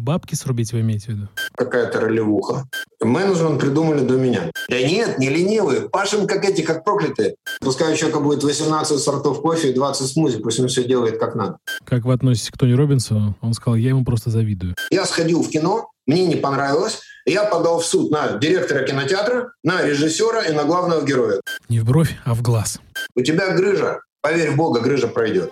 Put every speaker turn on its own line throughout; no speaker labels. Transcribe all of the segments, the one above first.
Бабки срубить вы имеете в виду?
Какая-то ролевуха. Менеджмент придумали до меня. Да нет, не ленивые. Пашем как эти, как проклятые. Пускай у человека будет 18 сортов кофе и 20 смузи, пусть он все делает как надо.
Как вы относитесь к Тони Робинсу? Он сказал, я ему просто завидую.
Я сходил в кино, мне не понравилось, я подал в суд на директора кинотеатра, на режиссера и на главного героя.
Не в бровь, а в глаз.
У тебя грыжа. Поверь в Бога, грыжа пройдет.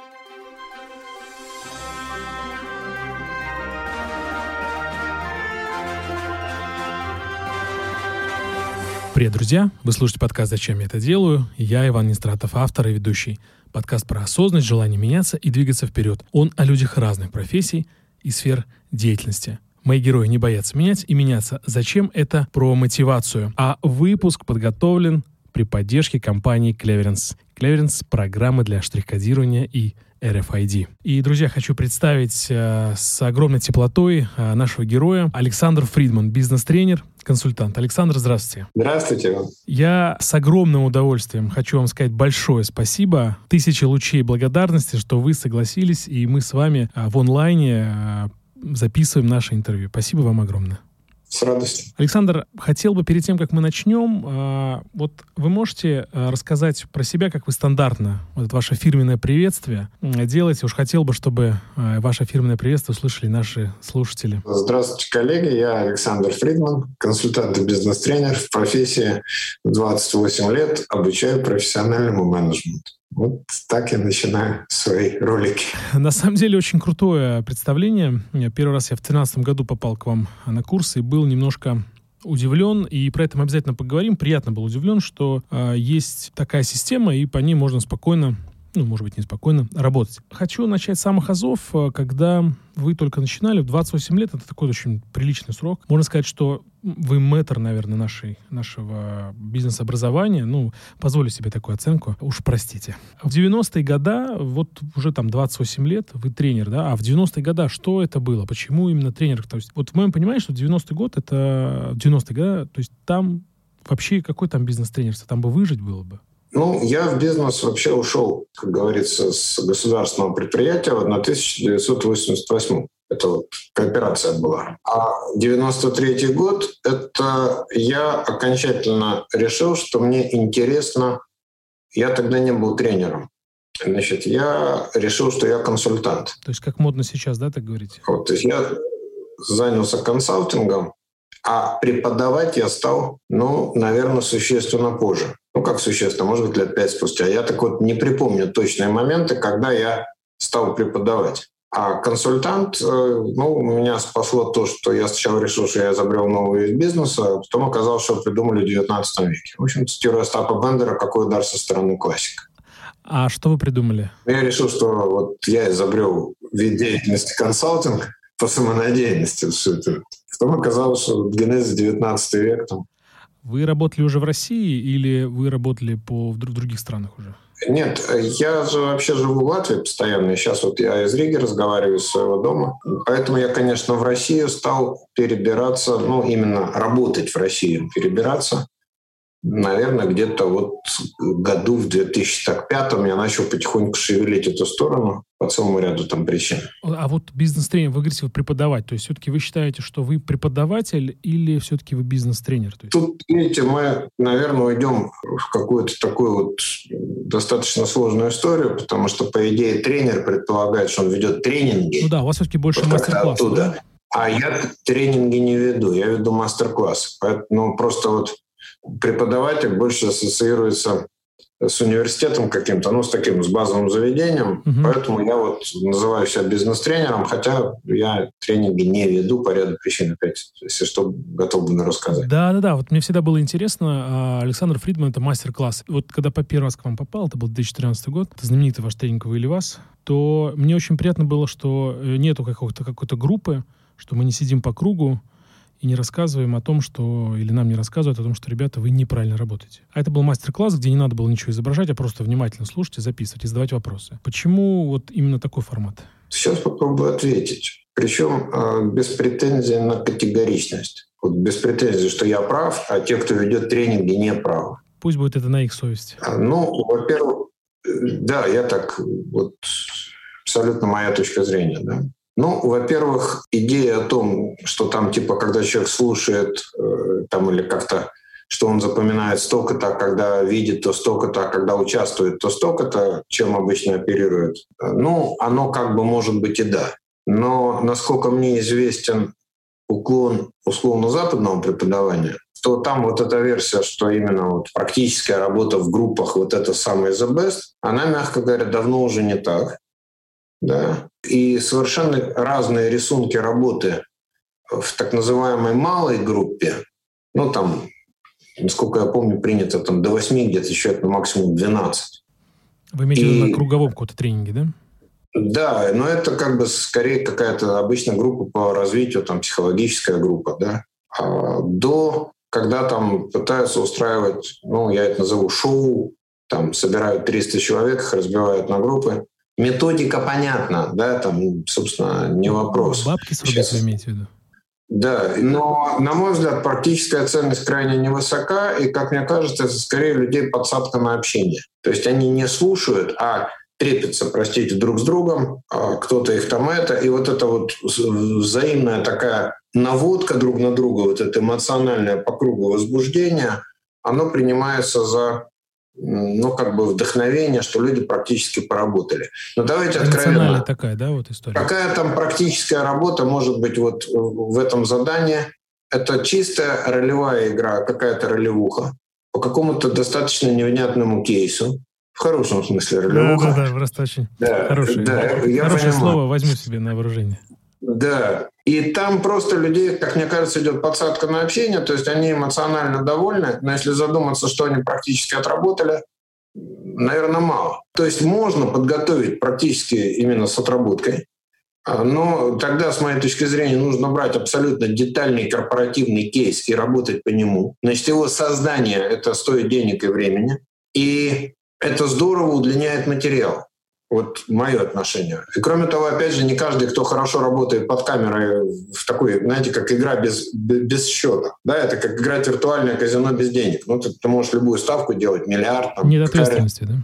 Привет, друзья! Вы слушаете подкаст «Зачем я это делаю?» Я Иван Нестратов, автор и ведущий. Подкаст про осознанность, желание меняться и двигаться вперед. Он о людях разных профессий и сфер деятельности. Мои герои не боятся менять и меняться. Зачем это про мотивацию? А выпуск подготовлен при поддержке компании Cleverance. Cleverance — программы для штрих-кодирования и RFID. И, друзья, хочу представить э, с огромной теплотой э, нашего героя Александр Фридман, бизнес-тренер, консультант. Александр, здравствуйте.
Здравствуйте.
Я с огромным удовольствием хочу вам сказать большое спасибо. Тысячи лучей благодарности, что вы согласились, и мы с вами э, в онлайне э, записываем наше интервью. Спасибо вам огромное.
С радостью.
Александр, хотел бы перед тем, как мы начнем, э, вот вы можете э, рассказать про себя, как вы стандартно, вот это ваше фирменное приветствие делаете? Уж хотел бы, чтобы э, ваше фирменное приветствие услышали наши слушатели.
Здравствуйте, коллеги. Я Александр Фридман, консультант и бизнес-тренер в профессии 28 лет, обучаю профессиональному менеджменту. Вот так я начинаю свои ролики.
На самом деле очень крутое представление. Первый раз я в 2013 году попал к вам на курс и был немножко удивлен, и про это мы обязательно поговорим. Приятно был удивлен, что э, есть такая система, и по ней можно спокойно ну, может быть, неспокойно, работать. Хочу начать с самых азов, э, когда вы только начинали, в 28 лет, это такой очень приличный срок. Можно сказать, что вы мэтр, наверное, нашей, нашего бизнес-образования. Ну, позволю себе такую оценку. Уж простите. В 90-е годы, вот уже там 28 лет, вы тренер, да? А в 90-е годы что это было? Почему именно тренер? То есть, вот в моем понимании, что 90-й год, это 90-е годы, то есть там вообще какой там бизнес-тренерство? Там бы выжить было бы.
Ну, я в бизнес вообще ушел, как говорится, с государственного предприятия в 1988 это вот кооперация была. А 93 год — это я окончательно решил, что мне интересно... Я тогда не был тренером. Значит, я решил, что я консультант.
То есть как модно сейчас, да, так говорите?
Вот, то есть я занялся консалтингом, а преподавать я стал, ну, наверное, существенно позже. Ну, как существенно, может быть, лет пять спустя. Я так вот не припомню точные моменты, когда я стал преподавать. А консультант, э, ну, меня спасло то, что я сначала решил, что я изобрел новый вид бизнеса, а потом оказалось, что придумали в 19 веке. В общем, цитируя Остапа Бендера, какой удар со стороны классика.
А что вы придумали?
Я решил, что вот я изобрел вид деятельности консалтинг по самонадеянности. Все это. Потом оказалось, что генезис 19 век там,
вы работали уже в России или вы работали по, в других странах уже?
Нет, я же вообще живу в Латвии постоянно. сейчас вот я из Риги разговариваю из своего дома. Поэтому я, конечно, в Россию стал перебираться, ну, именно работать в Россию, перебираться наверное, где-то вот году в 2005 я начал потихоньку шевелить эту сторону по целому ряду там причин.
А вот бизнес-тренер, вы говорите, вы преподавать, то есть все-таки вы считаете, что вы преподаватель или все-таки вы бизнес-тренер?
Есть... Тут, видите, мы, наверное, уйдем в какую-то такую вот достаточно сложную историю, потому что, по идее, тренер предполагает, что он ведет тренинги.
Ну да, у вас все-таки больше вот мастер-класс. Да?
А я тренинги не веду, я веду мастер-класс. Поэтому просто вот преподаватель больше ассоциируется с университетом каким-то, ну, с таким, с базовым заведением. Угу. Поэтому я вот называю себя бизнес-тренером, хотя я тренинги не веду по ряду причин, опять, если что, готов бы рассказать.
Да-да-да, вот мне всегда было интересно, а, Александр Фридман — это мастер-класс. Вот когда по первый раз к вам попал, это был 2014 год, это знаменитый ваш тренинг «Вы или вас», то мне очень приятно было, что э, нету какой-то какой-то группы, что мы не сидим по кругу, и не рассказываем о том, что, или нам не рассказывают о том, что, ребята, вы неправильно работаете. А это был мастер-класс, где не надо было ничего изображать, а просто внимательно слушать и записывать, и задавать вопросы. Почему вот именно такой формат?
Сейчас попробую ответить. Причем э, без претензий на категоричность. Вот без претензий, что я прав, а те, кто ведет тренинги, не правы.
Пусть будет это на их совести.
А, ну, во-первых, да, я так вот абсолютно моя точка зрения, да. Ну, во-первых, идея о том, что там, типа, когда человек слушает э, там или как-то что он запоминает столько-то, когда видит то столько-то, а когда участвует то столько-то, чем обычно оперирует. Ну, оно как бы может быть и да. Но насколько мне известен уклон условно-западного преподавания, то там вот эта версия, что именно вот практическая работа в группах, вот это самое the best, она, мягко говоря, давно уже не так. Да? И совершенно разные рисунки работы в так называемой малой группе, ну там, насколько я помню, принято там до 8, где-то еще это максимум 12.
Вы имеете в виду на круговом каком-то тренинге, да?
Да, но это как бы скорее какая-то обычная группа по развитию, там психологическая группа, да. А до когда там пытаются устраивать, ну, я это назову шоу, там собирают 300 человек, их разбивают на группы. Методика понятна, да, там, собственно, не вопрос.
Бабки срубить вы имеете в виду?
Да, но, на мой взгляд, практическая ценность крайне невысока, и, как мне кажется, это скорее людей подсадка на общение. То есть они не слушают, а трепятся, простите, друг с другом, а кто-то их там это, и вот это вот взаимная такая наводка друг на друга, вот это эмоциональное по кругу возбуждение, оно принимается за ну, как бы вдохновение, что люди практически поработали. Но давайте откровенно.
такая, да, вот история?
Какая там практическая работа может быть вот в этом задании? Это чистая ролевая игра, какая-то ролевуха по какому-то достаточно невнятному кейсу. В хорошем смысле ролевуха.
Да, да, да, просто очень да, хорошее, да, я хорошее слово возьму себе на вооружение.
Да, и там просто людей, как мне кажется, идет подсадка на общение, то есть они эмоционально довольны, но если задуматься, что они практически отработали, наверное, мало. То есть можно подготовить практически именно с отработкой, а, но тогда, с моей точки зрения, нужно брать абсолютно детальный корпоративный кейс и работать по нему. Значит, его создание — это стоит денег и времени. И это здорово удлиняет материал. Вот мое отношение. И кроме того, опять же, не каждый, кто хорошо работает под камерой в такой, знаете, как игра без, без счета. Да, это как играть виртуальное казино без денег. Ну, ты, ты можешь любую ставку делать, миллиард. Там,
Нет ответственности, да?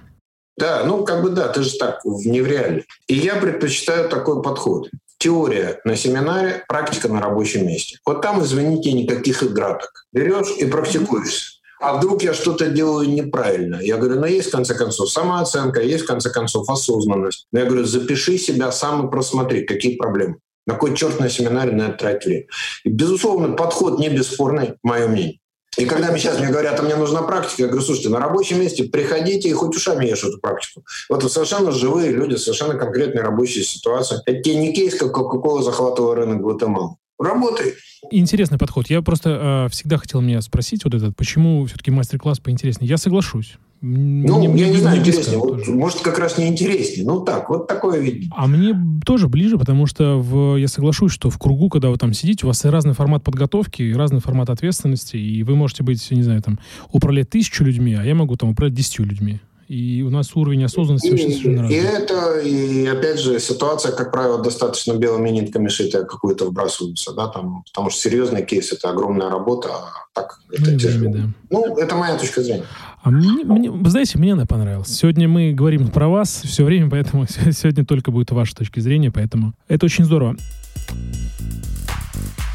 Да, ну как бы да, ты же так, не в реале. И я предпочитаю такой подход. Теория на семинаре, практика на рабочем месте. Вот там, извините, никаких играток. Берешь и практикуешься а вдруг я что-то делаю неправильно? Я говорю, ну есть в конце концов самооценка, есть в конце концов осознанность. Но я говорю, запиши себя сам и просмотри, какие проблемы. На кой черт на семинаре на это время? И, безусловно, подход не бесспорный, мое мнение. И когда мне сейчас мне говорят, а мне нужна практика, я говорю, слушайте, на рабочем месте приходите и хоть ушами ешь эту практику. Вот это совершенно живые люди, совершенно конкретные рабочие ситуации. Это не кейс, как Кока-Кола захватывала рынок Гватемалы. Работай.
Интересный подход. Я просто э, всегда хотел меня спросить вот этот, почему все-таки мастер-класс поинтереснее. Я соглашусь.
Ну, мне, я не знаю, интереснее. Вот, может, как раз не интереснее. Ну так, вот такое видение.
А мне тоже ближе, потому что в, я соглашусь, что в кругу, когда вы там сидите, у вас разный формат подготовки, разный формат ответственности, и вы можете быть, не знаю, там, управлять тысячу людьми, а я могу там управлять десятью людьми и у нас уровень осознанности очень совершенно разный.
И это, и опять же, ситуация, как правило, достаточно белыми нитками шитая какую-то вбрасывается, да, там, потому что серьезный кейс — это огромная работа, а так ну, это тяжело. Да. Ну, это моя точка зрения.
А мне, мне, вы знаете, мне она понравилась. Сегодня мы говорим про вас все время, поэтому сегодня только будет ваша точка зрения, поэтому это очень здорово.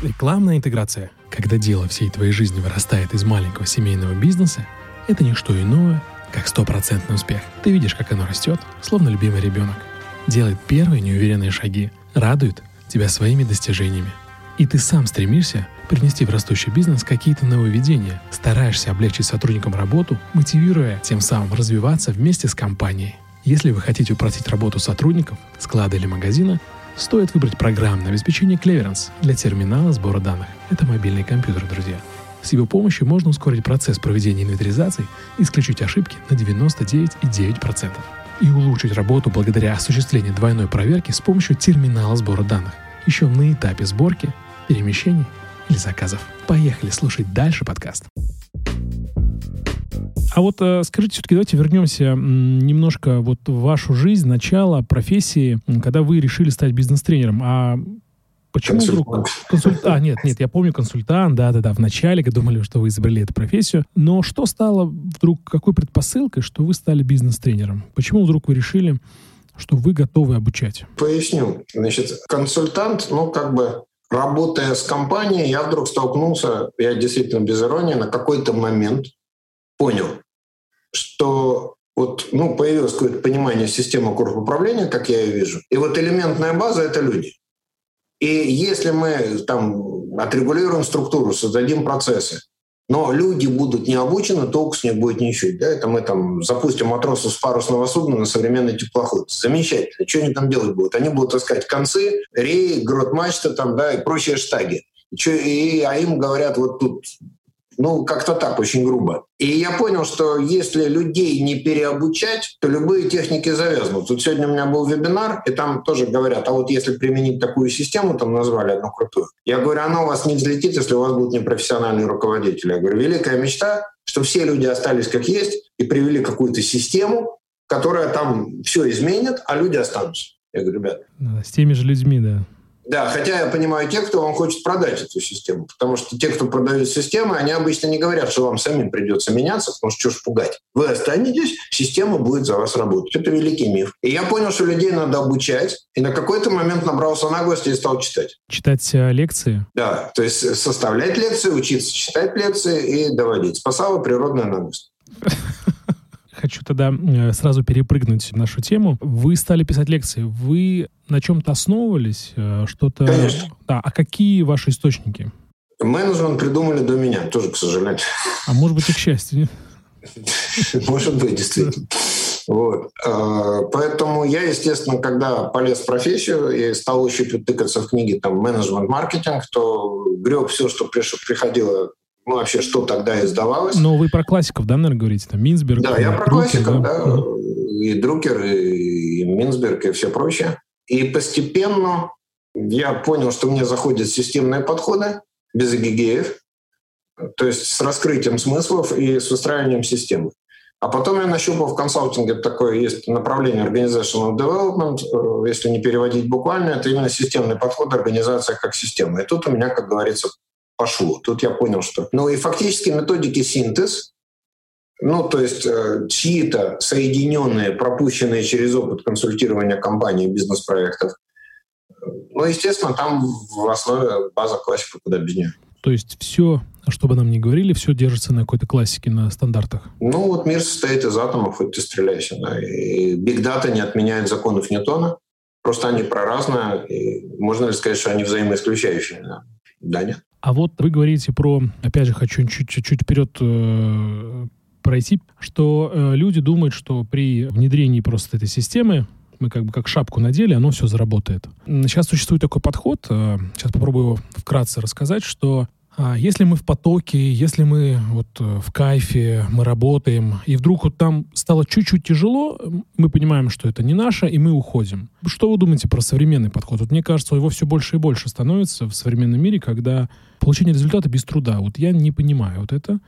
Рекламная интеграция. Когда дело всей твоей жизни вырастает из маленького семейного бизнеса, это не что иное, как стопроцентный успех. Ты видишь, как оно растет, словно любимый ребенок. Делает первые неуверенные шаги, радует тебя своими достижениями. И ты сам стремишься принести в растущий бизнес какие-то нововведения, стараешься облегчить сотрудникам работу, мотивируя тем самым развиваться вместе с компанией. Если вы хотите упростить работу сотрудников, склада или магазина, стоит выбрать программное обеспечение Cleverance для терминала сбора данных. Это мобильный компьютер, друзья. С его помощью можно ускорить процесс проведения инвентаризации и исключить ошибки на 99,9% и улучшить работу благодаря осуществлению двойной проверки с помощью терминала сбора данных, еще на этапе сборки, перемещений или заказов. Поехали слушать дальше подкаст. А вот э, скажите, все-таки давайте вернемся немножко вот в вашу жизнь, начало профессии, когда вы решили стать бизнес-тренером. А Почему вдруг консультант? А, нет, нет, я помню консультант, да-да-да, в начале думали, что вы изобрели эту профессию. Но что стало вдруг, какой предпосылкой, что вы стали бизнес-тренером? Почему вдруг вы решили, что вы готовы обучать?
Поясню. Значит, консультант, ну, как бы работая с компанией, я вдруг столкнулся, я действительно без иронии, на какой-то момент понял, что вот, ну, появилось какое-то понимание системы управления, как я ее вижу. И вот элементная база — это люди. И если мы там отрегулируем структуру, создадим процессы, но люди будут не обучены, толку с них будет ничего. Да? Это мы там запустим матросов с парусного судна на современный теплоход. Замечательно. Что они там делать будут? Они будут искать концы, реи, грот мачта там, да, и прочие штаги. И, а им говорят, вот тут ну, как-то так, очень грубо. И я понял, что если людей не переобучать, то любые техники завязнут. Тут сегодня у меня был вебинар, и там тоже говорят, а вот если применить такую систему, там назвали одну крутую, я говорю, она у вас не взлетит, если у вас будут непрофессиональные руководители. Я говорю, великая мечта, что все люди остались как есть и привели какую-то систему, которая там все изменит, а люди останутся. Я говорю, ребят.
С теми же людьми, да.
Да, хотя я понимаю тех, кто вам хочет продать эту систему. Потому что те, кто продают системы, они обычно не говорят, что вам самим придется меняться, потому что что ж пугать. Вы останетесь, система будет за вас работать. Это великий миф. И я понял, что людей надо обучать, и на какой-то момент набрался наглости и стал читать.
Читать э, лекции?
Да, то есть составлять лекции, учиться читать лекции и доводить. Спасала природная наглость.
Хочу тогда э, сразу перепрыгнуть в нашу тему. Вы стали писать лекции. Вы на чем-то основывались? Э, что-то...
Конечно.
Да. А какие ваши источники?
Менеджмент придумали до меня, тоже, к сожалению.
А может быть и к счастью,
Может быть, действительно. Вот. А, поэтому я, естественно, когда полез в профессию и стал еще тыкаться в книги там менеджмент-маркетинг, то греб все, что приходило ну, вообще, что тогда издавалось.
Но вы про классиков, да, наверное, говорите? Там Минсберг,
Да, я про Друкер, классиков, да. да. И Друкер, и Минсберг, и все прочее. И постепенно я понял, что мне заходят системные подходы без эгигеев, то есть с раскрытием смыслов и с выстраиванием системы. А потом я нащупал в консалтинге такое есть направление Organizational Development, э, если не переводить буквально, это именно системный подход организация как система. И тут у меня, как говорится, пошло. Тут я понял, что... Ну и фактически методики синтез, ну, то есть э, чьи-то соединенные, пропущенные через опыт консультирования компаний бизнес-проектов. Ну, естественно, там в основе база классика, куда без нее.
То есть все, что бы нам ни говорили, все держится на какой-то классике, на стандартах?
Ну, вот мир состоит из атомов, хоть ты стреляйся. Да. И биг дата не отменяет законов Ньютона, просто они проразные, и можно ли сказать, что они взаимоисключающие? Да, да нет.
А вот вы говорите про, опять же, хочу чуть-чуть вперед э, пройти, что э, люди думают, что при внедрении просто этой системы мы как бы как шапку надели, оно все заработает. Сейчас существует такой подход, э, сейчас попробую вкратце рассказать, что если мы в потоке, если мы вот э, в кайфе, мы работаем, и вдруг вот там стало чуть-чуть тяжело, мы понимаем, что это не наше, и мы уходим. Что вы думаете про современный подход? Вот мне кажется, его все больше и больше становится в современном мире, когда получение результата без труда. Вот я не понимаю вот это.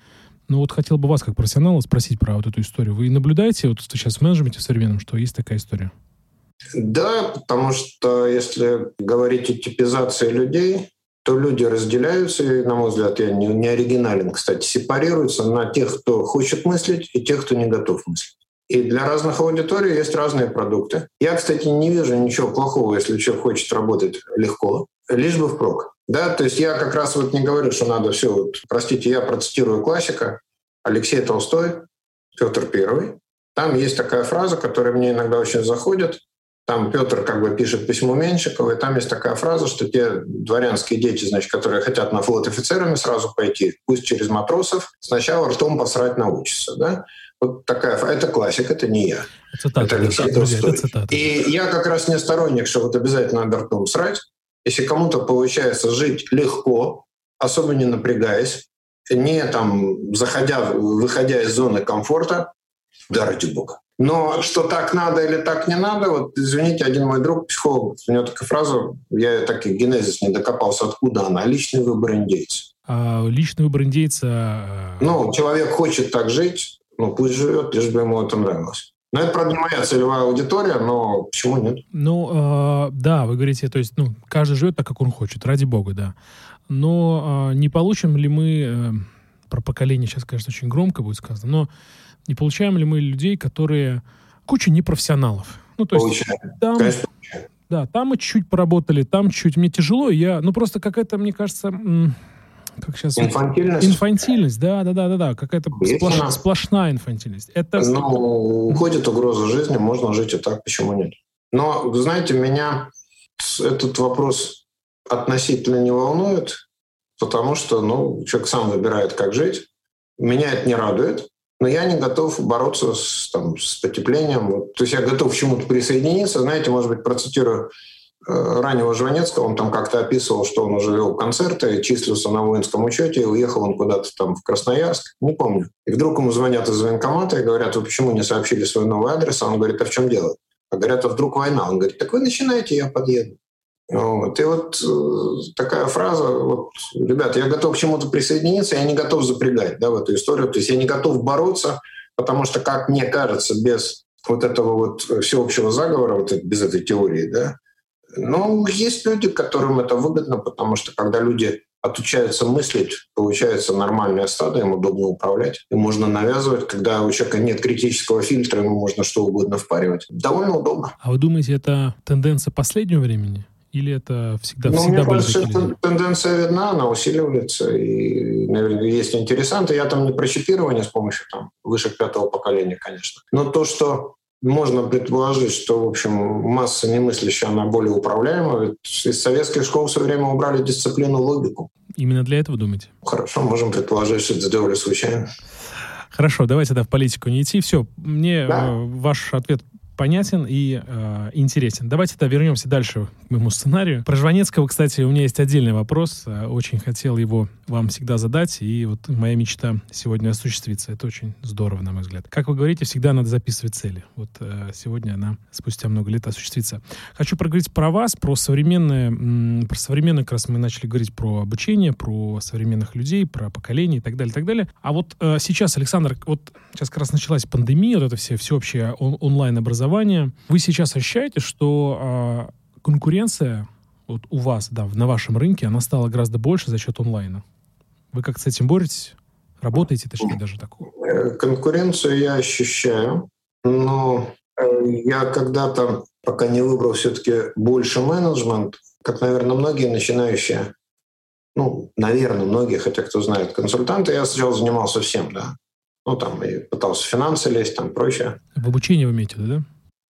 Но вот хотел бы вас, как профессионала, спросить про вот эту историю. Вы наблюдаете вот сейчас в менеджменте в современном, что есть такая история?
Да, потому что если говорить о типизации людей, то люди разделяются, и, на мой взгляд, я не, не оригинален, кстати, сепарируются на тех, кто хочет мыслить, и тех, кто не готов мыслить. И для разных аудиторий есть разные продукты. Я, кстати, не вижу ничего плохого, если человек хочет работать легко, лишь бы впрок. Да, то есть я как раз вот не говорю, что надо все, вот, простите, я процитирую классика, Алексей Толстой, Петр Первый. Там есть такая фраза, которая мне иногда очень заходит. Там Петр как бы пишет письмо Меньшикову, и там есть такая фраза, что те дворянские дети, значит, которые хотят на флот офицерами сразу пойти, пусть через матросов, сначала ртом посрать научатся. Да? Вот такая, это классик, это не я.
Цитата, это Алексей это, друзья, это цитата.
И я как раз не сторонник, что вот обязательно надо ртом срать. Если кому-то получается жить легко, особо не напрягаясь, не там заходя, выходя из зоны комфорта, да ради бога. Но что так надо или так не надо, вот извините, один мой друг, психолог, у него такая фраза, я так и генезис не докопался, откуда она, личный выбор индейца.
А личный выбор индейца...
А, ну, человек хочет так жить, ну пусть живет, лишь бы ему это нравилось. Но это, правда, не моя целевая аудитория, но почему нет?
Ну, э, да, вы говорите, то есть, ну, каждый живет так, как он хочет, ради бога, да. Но э, не получим ли мы, э, про поколение сейчас, конечно, очень громко будет сказано, но не получаем ли мы людей, которые куча непрофессионалов, Ну, то есть там, Конечно. да, там мы чуть-чуть поработали, там чуть-чуть мне тяжело, я, ну, просто какая-то, мне кажется, как сейчас...
Инфантильность?
Инфантильность, да, да, да, да, да. Какая-то сплош... сплошная инфантильность. Это...
Ну, уходит угроза жизни, можно жить и так, почему нет? Но, знаете, меня этот вопрос относительно не волнует, потому что, ну, человек сам выбирает, как жить. Меня это не радует, но я не готов бороться с, там, с потеплением. То есть я готов к чему-то присоединиться. Знаете, может быть, процитирую Э, раннего Жванецкого, он там как-то описывал, что он уже вел концерты, числился на воинском учете, и уехал он куда-то там в Красноярск, не помню. И вдруг ему звонят из военкомата и говорят, вы почему не сообщили свой новый адрес? А он говорит, а в чем дело? А говорят, а вдруг война? Он говорит, так вы начинаете, я подъеду. Вот. И вот э, такая фраза, вот, ребята, я готов к чему-то присоединиться, я не готов запрягать да, в эту историю, то есть я не готов бороться, потому что, как мне кажется, без вот этого вот всеобщего заговора, вот без этой теории, да, ну, есть люди, которым это выгодно, потому что когда люди отучаются мыслить, получается нормальное стадо, им удобно управлять, им можно навязывать. Когда у человека нет критического фильтра, ему можно что угодно впаривать. Довольно удобно.
А вы думаете, это тенденция последнего времени? Или это всегда,
ну,
всегда
мне кажется, эта тенденция видна, она усиливается. И, наверное, есть интересанты. Я там не про чипирование с помощью там, выше пятого поколения, конечно. Но то, что можно предположить, что, в общем, масса немыслящая, она более управляема. Ведь из советских школ все время убрали дисциплину логику.
Именно для этого думаете?
Хорошо, можем предположить, что это сделали случайно.
Хорошо, давайте тогда в политику не идти. Все, мне да. э, ваш ответ понятен и э, интересен. Давайте тогда вернемся дальше к моему сценарию. Про Жванецкого, кстати, у меня есть отдельный вопрос. Э, очень хотел его вам всегда задать, и вот моя мечта сегодня осуществится. Это очень здорово, на мой взгляд. Как вы говорите, всегда надо записывать цели. Вот э, сегодня она спустя много лет осуществится. Хочу проговорить про вас, про современное, про современное, как раз мы начали говорить про обучение, про современных людей, про поколение и так далее, и так далее. А вот э, сейчас, Александр, вот сейчас как раз началась пандемия, вот это все всеобщее он, онлайн-образование, образования. Вы сейчас ощущаете, что э, конкуренция вот у вас, да, на вашем рынке, она стала гораздо больше за счет онлайна? Вы как с этим боретесь? Работаете, точнее, даже такого?
Э, конкуренцию я ощущаю, но э, я когда-то, пока не выбрал все-таки больше менеджмент, как, наверное, многие начинающие, ну, наверное, многие, хотя кто знает, консультанты, я сначала занимался всем, да. Ну, там, и пытался финансы лезть, там, прочее.
В обучение вы имеете, да?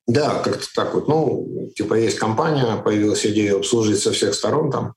Да, как-то так вот. Ну, типа есть компания, появилась идея обслужить со всех сторон там.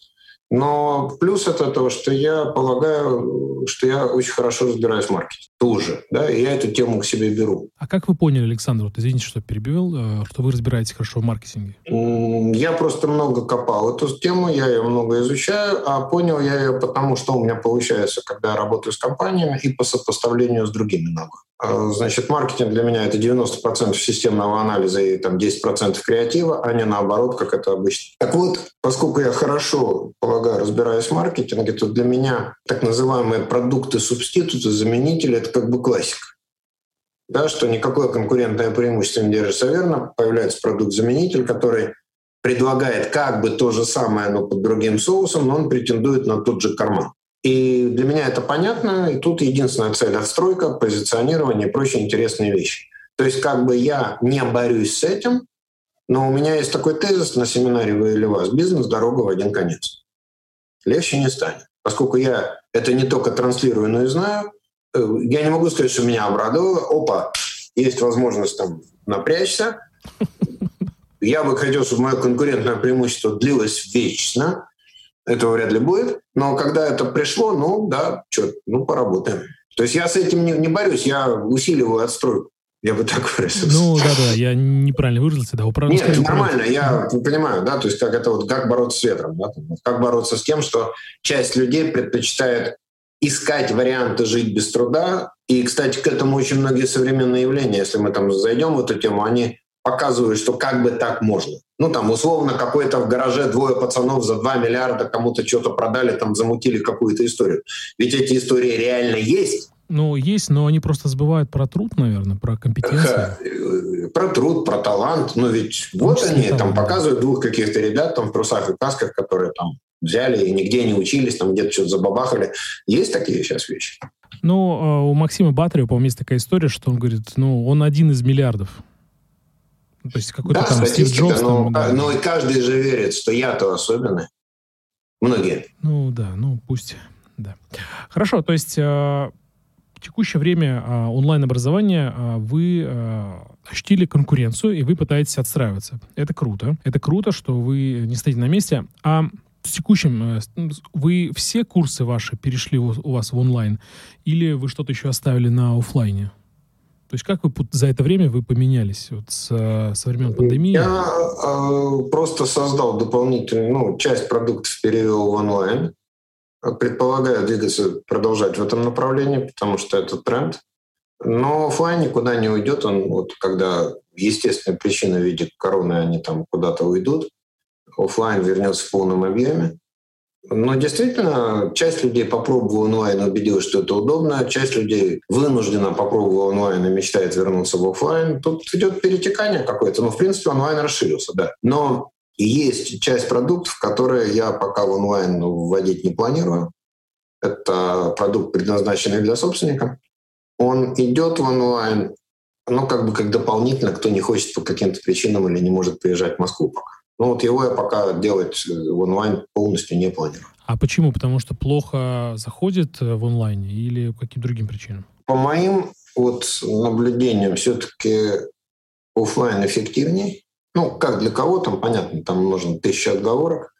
Но плюс от этого, что я полагаю, что я очень хорошо разбираюсь в маркетинге тоже, да, и я эту тему к себе беру.
А как вы поняли, Александр, вот извините, что перебил, э, что вы разбираетесь хорошо в маркетинге?
Я просто много копал эту тему, я ее много изучаю, а понял я ее потому, что у меня получается, когда я работаю с компаниями и по сопоставлению с другими навыками. А, значит, маркетинг для меня это 90% системного анализа и там 10% креатива, а не наоборот, как это обычно. Так вот, поскольку я хорошо, полагаю, разбираюсь в маркетинге, то для меня так называемые продукты, субституты, заменители — это как бы классика. Да, что никакое конкурентное преимущество не держится верно, появляется продукт-заменитель, который предлагает как бы то же самое, но под другим соусом, но он претендует на тот же карман. И для меня это понятно. И тут единственная цель — отстройка, позиционирование и прочие интересные вещи. То есть как бы я не борюсь с этим, но у меня есть такой тезис на семинаре «Вы или вас» — бизнес, дорога в один конец. Легче не станет. Поскольку я это не только транслирую, но и знаю, э, я не могу сказать, что меня обрадовало. Опа, есть возможность там напрячься. Я бы хотел, чтобы мое конкурентное преимущество длилось вечно, этого вряд ли будет. Но когда это пришло, ну да, что, ну поработаем. То есть я с этим не, не борюсь, я усиливаю отстройку. Я бы так выразился.
Ну, да-да, я неправильно выразился, да,
управлю. Нет, это нормально, я понимаю, да, то есть как это вот, как бороться с ветром, да, как бороться с тем, что часть людей предпочитает искать варианты жить без труда. И, кстати, к этому очень многие современные явления, если мы там зайдем в эту тему, они показывают, что как бы так можно. Ну, там, условно, какой-то в гараже двое пацанов за 2 миллиарда кому-то что-то продали, там, замутили какую-то историю. Ведь эти истории реально есть.
Ну, есть, но они просто забывают про труд, наверное, про компетенцию.
Про труд, про талант. Ну, ведь ну, вот они там показывают двух каких-то ребят там в трусах и касках, которые там взяли и нигде не учились, там где-то что-то забабахали. Есть такие сейчас вещи?
Ну, а у Максима Батарева, по-моему, есть такая история, что он говорит, ну, он один из миллиардов То есть какой-то
да,
там Стив Джобс.
Но,
там, да.
но и каждый же верит, что я-то особенный. Многие.
Ну да, ну пусть, да. Хорошо, то есть э, в текущее время э, онлайн-образования э, вы э, ощутили конкуренцию, и вы пытаетесь отстраиваться. Это круто. Это круто, что вы не стоите на месте. А с текущим, э, вы все курсы ваши перешли у, у вас в онлайн, или вы что-то еще оставили на офлайне? То есть как вы за это время вы поменялись вот с, со времен пандемии?
Я э, просто создал дополнительную, ну, часть продуктов перевел в онлайн. Предполагаю двигаться, продолжать в этом направлении, потому что это тренд. Но офлайн никуда не уйдет. Он вот когда естественная причина в виде короны, они там куда-то уйдут. Офлайн вернется в полном объеме. Но действительно, часть людей попробовала онлайн убедилась, что это удобно. Часть людей вынуждена попробовала онлайн и мечтает вернуться в офлайн. Тут идет перетекание какое-то. Но, в принципе, онлайн расширился, да. Но есть часть продуктов, которые я пока в онлайн вводить не планирую. Это продукт, предназначенный для собственника. Он идет в онлайн, но как бы как дополнительно, кто не хочет по каким-то причинам или не может приезжать в Москву пока. Ну вот его я пока делать э, в онлайн полностью не планирую.
А почему? Потому что плохо заходит э, в онлайне или по каким другим причинам?
По моим вот наблюдениям все-таки офлайн эффективнее. Ну, как для кого, там понятно, там нужно тысяча отговорок.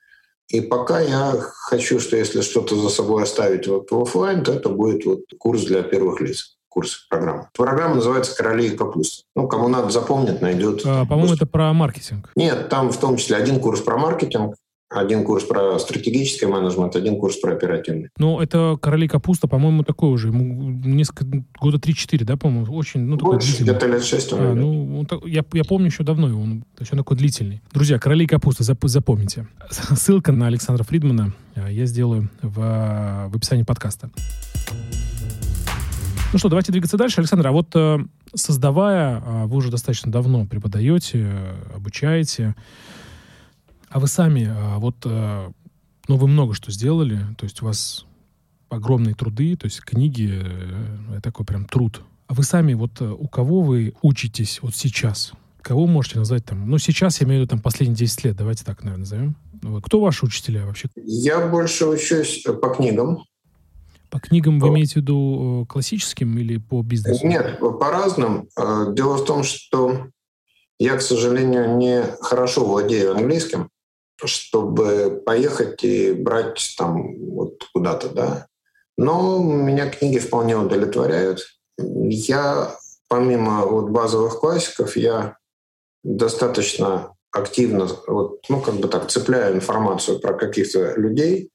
И пока я хочу, что если что-то за собой оставить вот в офлайн, то это будет вот курс для первых лиц курс программы. Программа называется «Короли и капуста». Ну, кому надо запомнить, найдет.
А, по-моему, это про маркетинг.
Нет, там в том числе один курс про маркетинг, один курс про стратегический менеджмент, один курс про оперативный.
Ну, это «Короли капуста», по-моему, такой уже. Ему несколько, года 3-4, да, по-моему? Очень, ну, такой
Больше, где-то лет 6 он
а, ну, я, я помню еще давно его, он, то есть он такой длительный. Друзья, «Короли капуста», зап, запомните. Ссылка на Александра Фридмана а, я сделаю в, в описании подкаста. Ну что, давайте двигаться дальше. Александр, а вот э, создавая, э, вы уже достаточно давно преподаете, э, обучаете, а вы сами, вот, ну, вы много что сделали, то есть у вас огромные труды, то есть книги, это такой прям труд. А вы сами, вот у кого вы учитесь вот сейчас? Кого можете назвать там? Ну, сейчас я имею в виду там последние 10 лет, давайте так, наверное, назовем. Вот. Кто ваши учителя вообще?
Я больше учусь по книгам.
По книгам вы имеете в виду э, классическим или по бизнесу?
Нет, по разным. Э, дело в том, что я, к сожалению, не хорошо владею английским, чтобы поехать и брать там вот куда-то, да. Но меня книги вполне удовлетворяют. Я, помимо вот базовых классиков, я достаточно активно, вот, ну, как бы так, цепляю информацию про каких-то людей.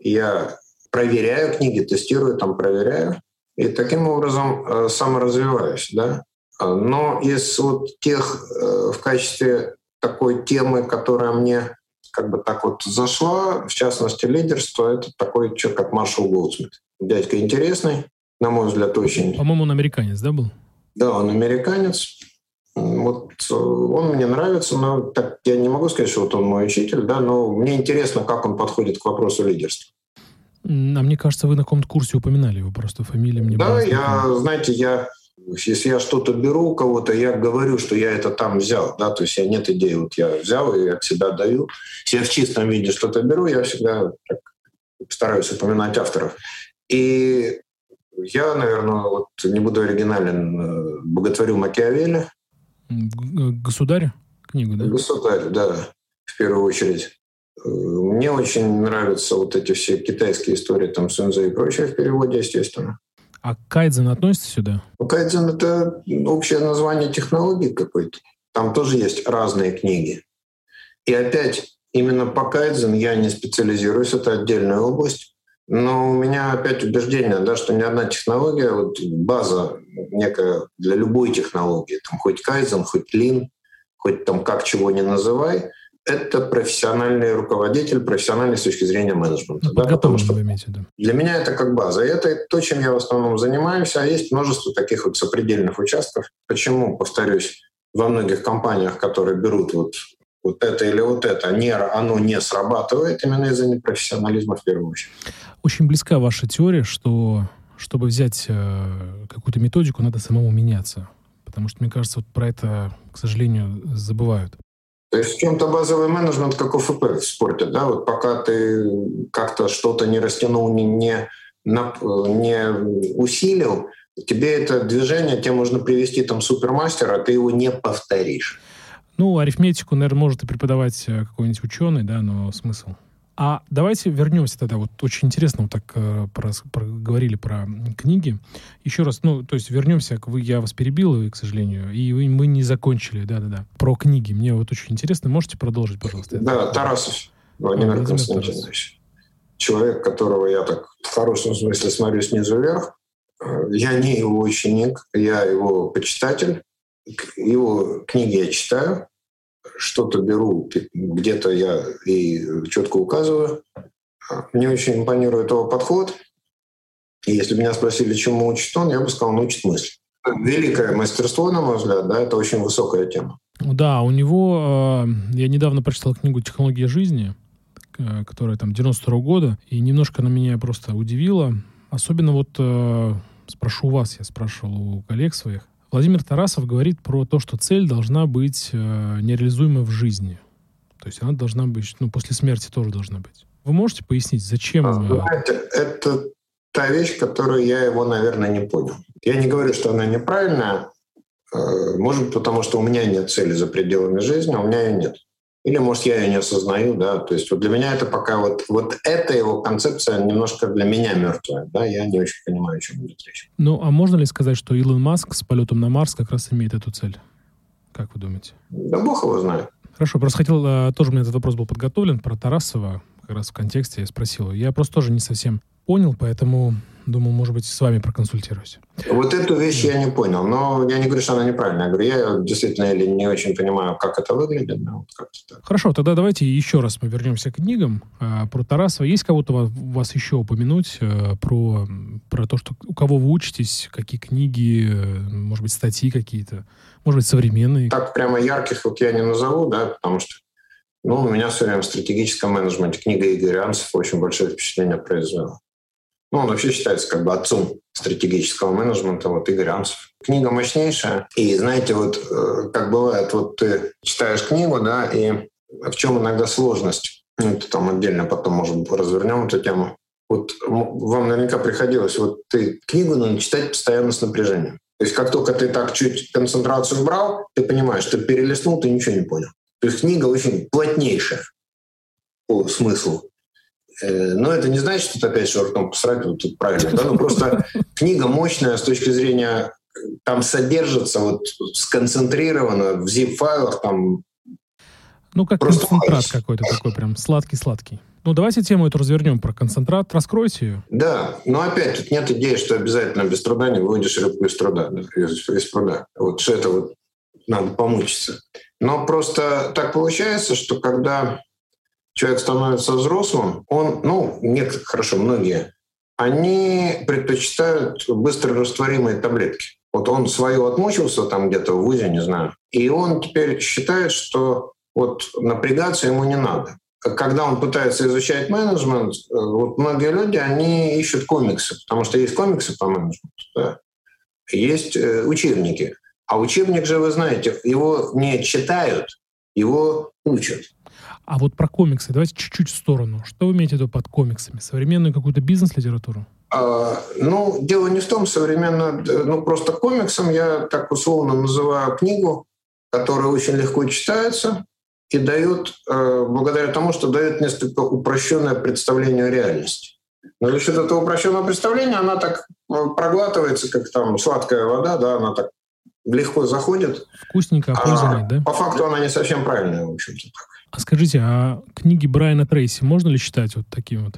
Я проверяю книги, тестирую, там проверяю. И таким образом э, саморазвиваюсь, да. Но из вот тех э, в качестве такой темы, которая мне как бы так вот зашла, в частности, лидерство, это такой человек, как Маршал Голдсмит. Дядька интересный, на мой взгляд, очень...
По-моему, он американец, да, был?
Да, он американец. Вот э, он мне нравится, но так я не могу сказать, что вот он мой учитель, да, но мне интересно, как он подходит к вопросу лидерства.
А мне кажется, вы на каком-то курсе упоминали его просто фамилия мне.
Да, я, знаете, я если я что-то беру у кого-то, я говорю, что я это там взял, да, то есть я нет идеи, вот я взял и от себя даю. Если я в чистом виде что-то беру, я всегда так, стараюсь упоминать авторов. И я, наверное, вот не буду оригинален, э, боготворю Макиавелли.
Государь? Книгу, да?
Государь, да, в первую очередь. Мне очень нравятся вот эти все китайские истории, там, Сунза и прочее в переводе, естественно.
А кайдзен относится сюда?
Ну, кайдзен — это общее название технологии какой-то. Там тоже есть разные книги. И опять, именно по кайдзен я не специализируюсь, это отдельная область. Но у меня опять убеждение, да, что ни одна технология, вот база некая для любой технологии, там хоть кайдзен, хоть лин, хоть там как чего не называй — это профессиональный руководитель, профессиональный с точки зрения менеджмента.
Ну, да, потому что имеете, да.
Для меня это как база. И это то, чем я в основном занимаюсь, а есть множество таких вот сопредельных участков. Почему, повторюсь, во многих компаниях, которые берут вот, вот это или вот это, не, оно не срабатывает именно из-за непрофессионализма в первую очередь.
Очень близка ваша теория, что чтобы взять э, какую-то методику, надо самому меняться Потому что, мне кажется, вот про это, к сожалению, забывают.
То есть в чем-то базовый менеджмент как ОФП в спорте, да, вот пока ты как-то что-то не растянул, не, не, не усилил, тебе это движение, тебе можно привести там супермастера, а ты его не повторишь.
Ну, арифметику, наверное, может и преподавать э, какой-нибудь ученый, да, но смысл. А давайте вернемся тогда. Вот очень интересно, вот так э, про, про, говорили про книги. Еще раз, ну, то есть вернемся, вы, я вас перебил, к сожалению, и вы, мы не закончили, да-да-да, про книги. Мне вот очень интересно. Можете продолжить, пожалуйста?
Да, Тарасов Владимир а, Константинович. Человек, которого я так в хорошем смысле смотрю снизу вверх. Э, я не его ученик, я его почитатель. Его книги я читаю, что-то беру, где-то я и четко указываю. Мне очень импонирует его подход. И если меня спросили, чему учит он, я бы сказал, он учит мысль. Великое мастерство, на мой взгляд, да, это очень высокая тема.
Да, у него, э, я недавно прочитал книгу «Технология жизни», э, которая там 92 -го года, и немножко она меня просто удивила. Особенно вот э, спрошу вас, я спрашивал у коллег своих, Владимир Тарасов говорит про то, что цель должна быть э, нереализуемой в жизни. То есть она должна быть, ну, после смерти тоже должна быть. Вы можете пояснить, зачем?
А, знаете, это та вещь, которую я его, наверное, не понял. Я не говорю, что она неправильная. Э, может быть, потому что у меня нет цели за пределами жизни, а у меня ее нет. Или, может, я ее не осознаю, да. То есть вот для меня это пока вот, вот эта его концепция немножко для меня мертвая, да. Я не очень понимаю, о чем идет речь.
Ну, а можно ли сказать, что Илон Маск с полетом на Марс как раз имеет эту цель? Как вы думаете?
Да бог его знает.
Хорошо, просто хотел, э, тоже у меня этот вопрос был подготовлен про Тарасова, как раз в контексте я спросил. Я просто тоже не совсем понял, поэтому Думаю, может быть, с вами проконсультируюсь.
Вот эту вещь я не понял, но я не говорю, что она неправильная. Я говорю, я действительно или не очень понимаю, как это выглядит. Но вот
так. Хорошо, тогда давайте еще раз мы вернемся к книгам. А, про Тарасова. Есть кого-то вас, вас еще упомянуть а, про, про то, что у кого вы учитесь, какие книги, э, может быть, статьи какие-то, может быть, современные?
Так прямо ярких вот я не назову, да, потому что ну, у меня все время в стратегическом менеджменте книга Игоря Анцев очень большое впечатление произвела. Ну, он вообще считается как бы отцом стратегического менеджмента, вот Игорь Анцев. Книга мощнейшая. И знаете, вот э, как бывает, вот ты читаешь книгу, да, и в чем иногда сложность? Ну, это там отдельно потом, может, развернем эту тему. Вот вам наверняка приходилось, вот ты книгу надо читать постоянно с напряжением. То есть как только ты так чуть концентрацию убрал, ты понимаешь, ты перелистнул, ты ничего не понял. То есть книга очень плотнейшая по смыслу. Э, но это не значит, что опять шортом посрать, вот тут правильно. Да? Ну, просто книга мощная с точки зрения, там содержится вот сконцентрировано в zip-файлах, там
ну, как Просто концентрат какой-то такой прям сладкий-сладкий. Ну, давайте тему эту развернем про концентрат. Раскройте ее.
Да, но опять тут нет идеи, что обязательно без труда не выводишь рыбку из труда, да, из, из пруда. Вот что это вот надо помучиться. Но просто так получается, что когда человек становится взрослым, он, ну, нет, хорошо, многие, они предпочитают быстро растворимые таблетки. Вот он свое отмучился там где-то в ВУЗе, не знаю, и он теперь считает, что вот напрягаться ему не надо. Когда он пытается изучать менеджмент, э, вот многие люди, они ищут комиксы, потому что есть комиксы по менеджменту, да. есть э, учебники. А учебник же, вы знаете, его не читают, его учат.
А вот про комиксы давайте чуть-чуть в сторону. Что вы имеете в виду под комиксами? Современную какую-то бизнес-литературу?
А, ну, дело не в том, современно, ну, просто комиксом я так условно называю книгу, которая очень легко читается и дает, э, благодаря тому, что дает несколько упрощенное представление о реальности. Но за счет этого упрощенного представления она так э, проглатывается, как там сладкая вода, да, она так легко заходит.
Вкусненько, а, да?
По факту она не совсем правильная, в общем-то. Так.
А скажите, а книги Брайана Трейси можно ли считать вот таким вот?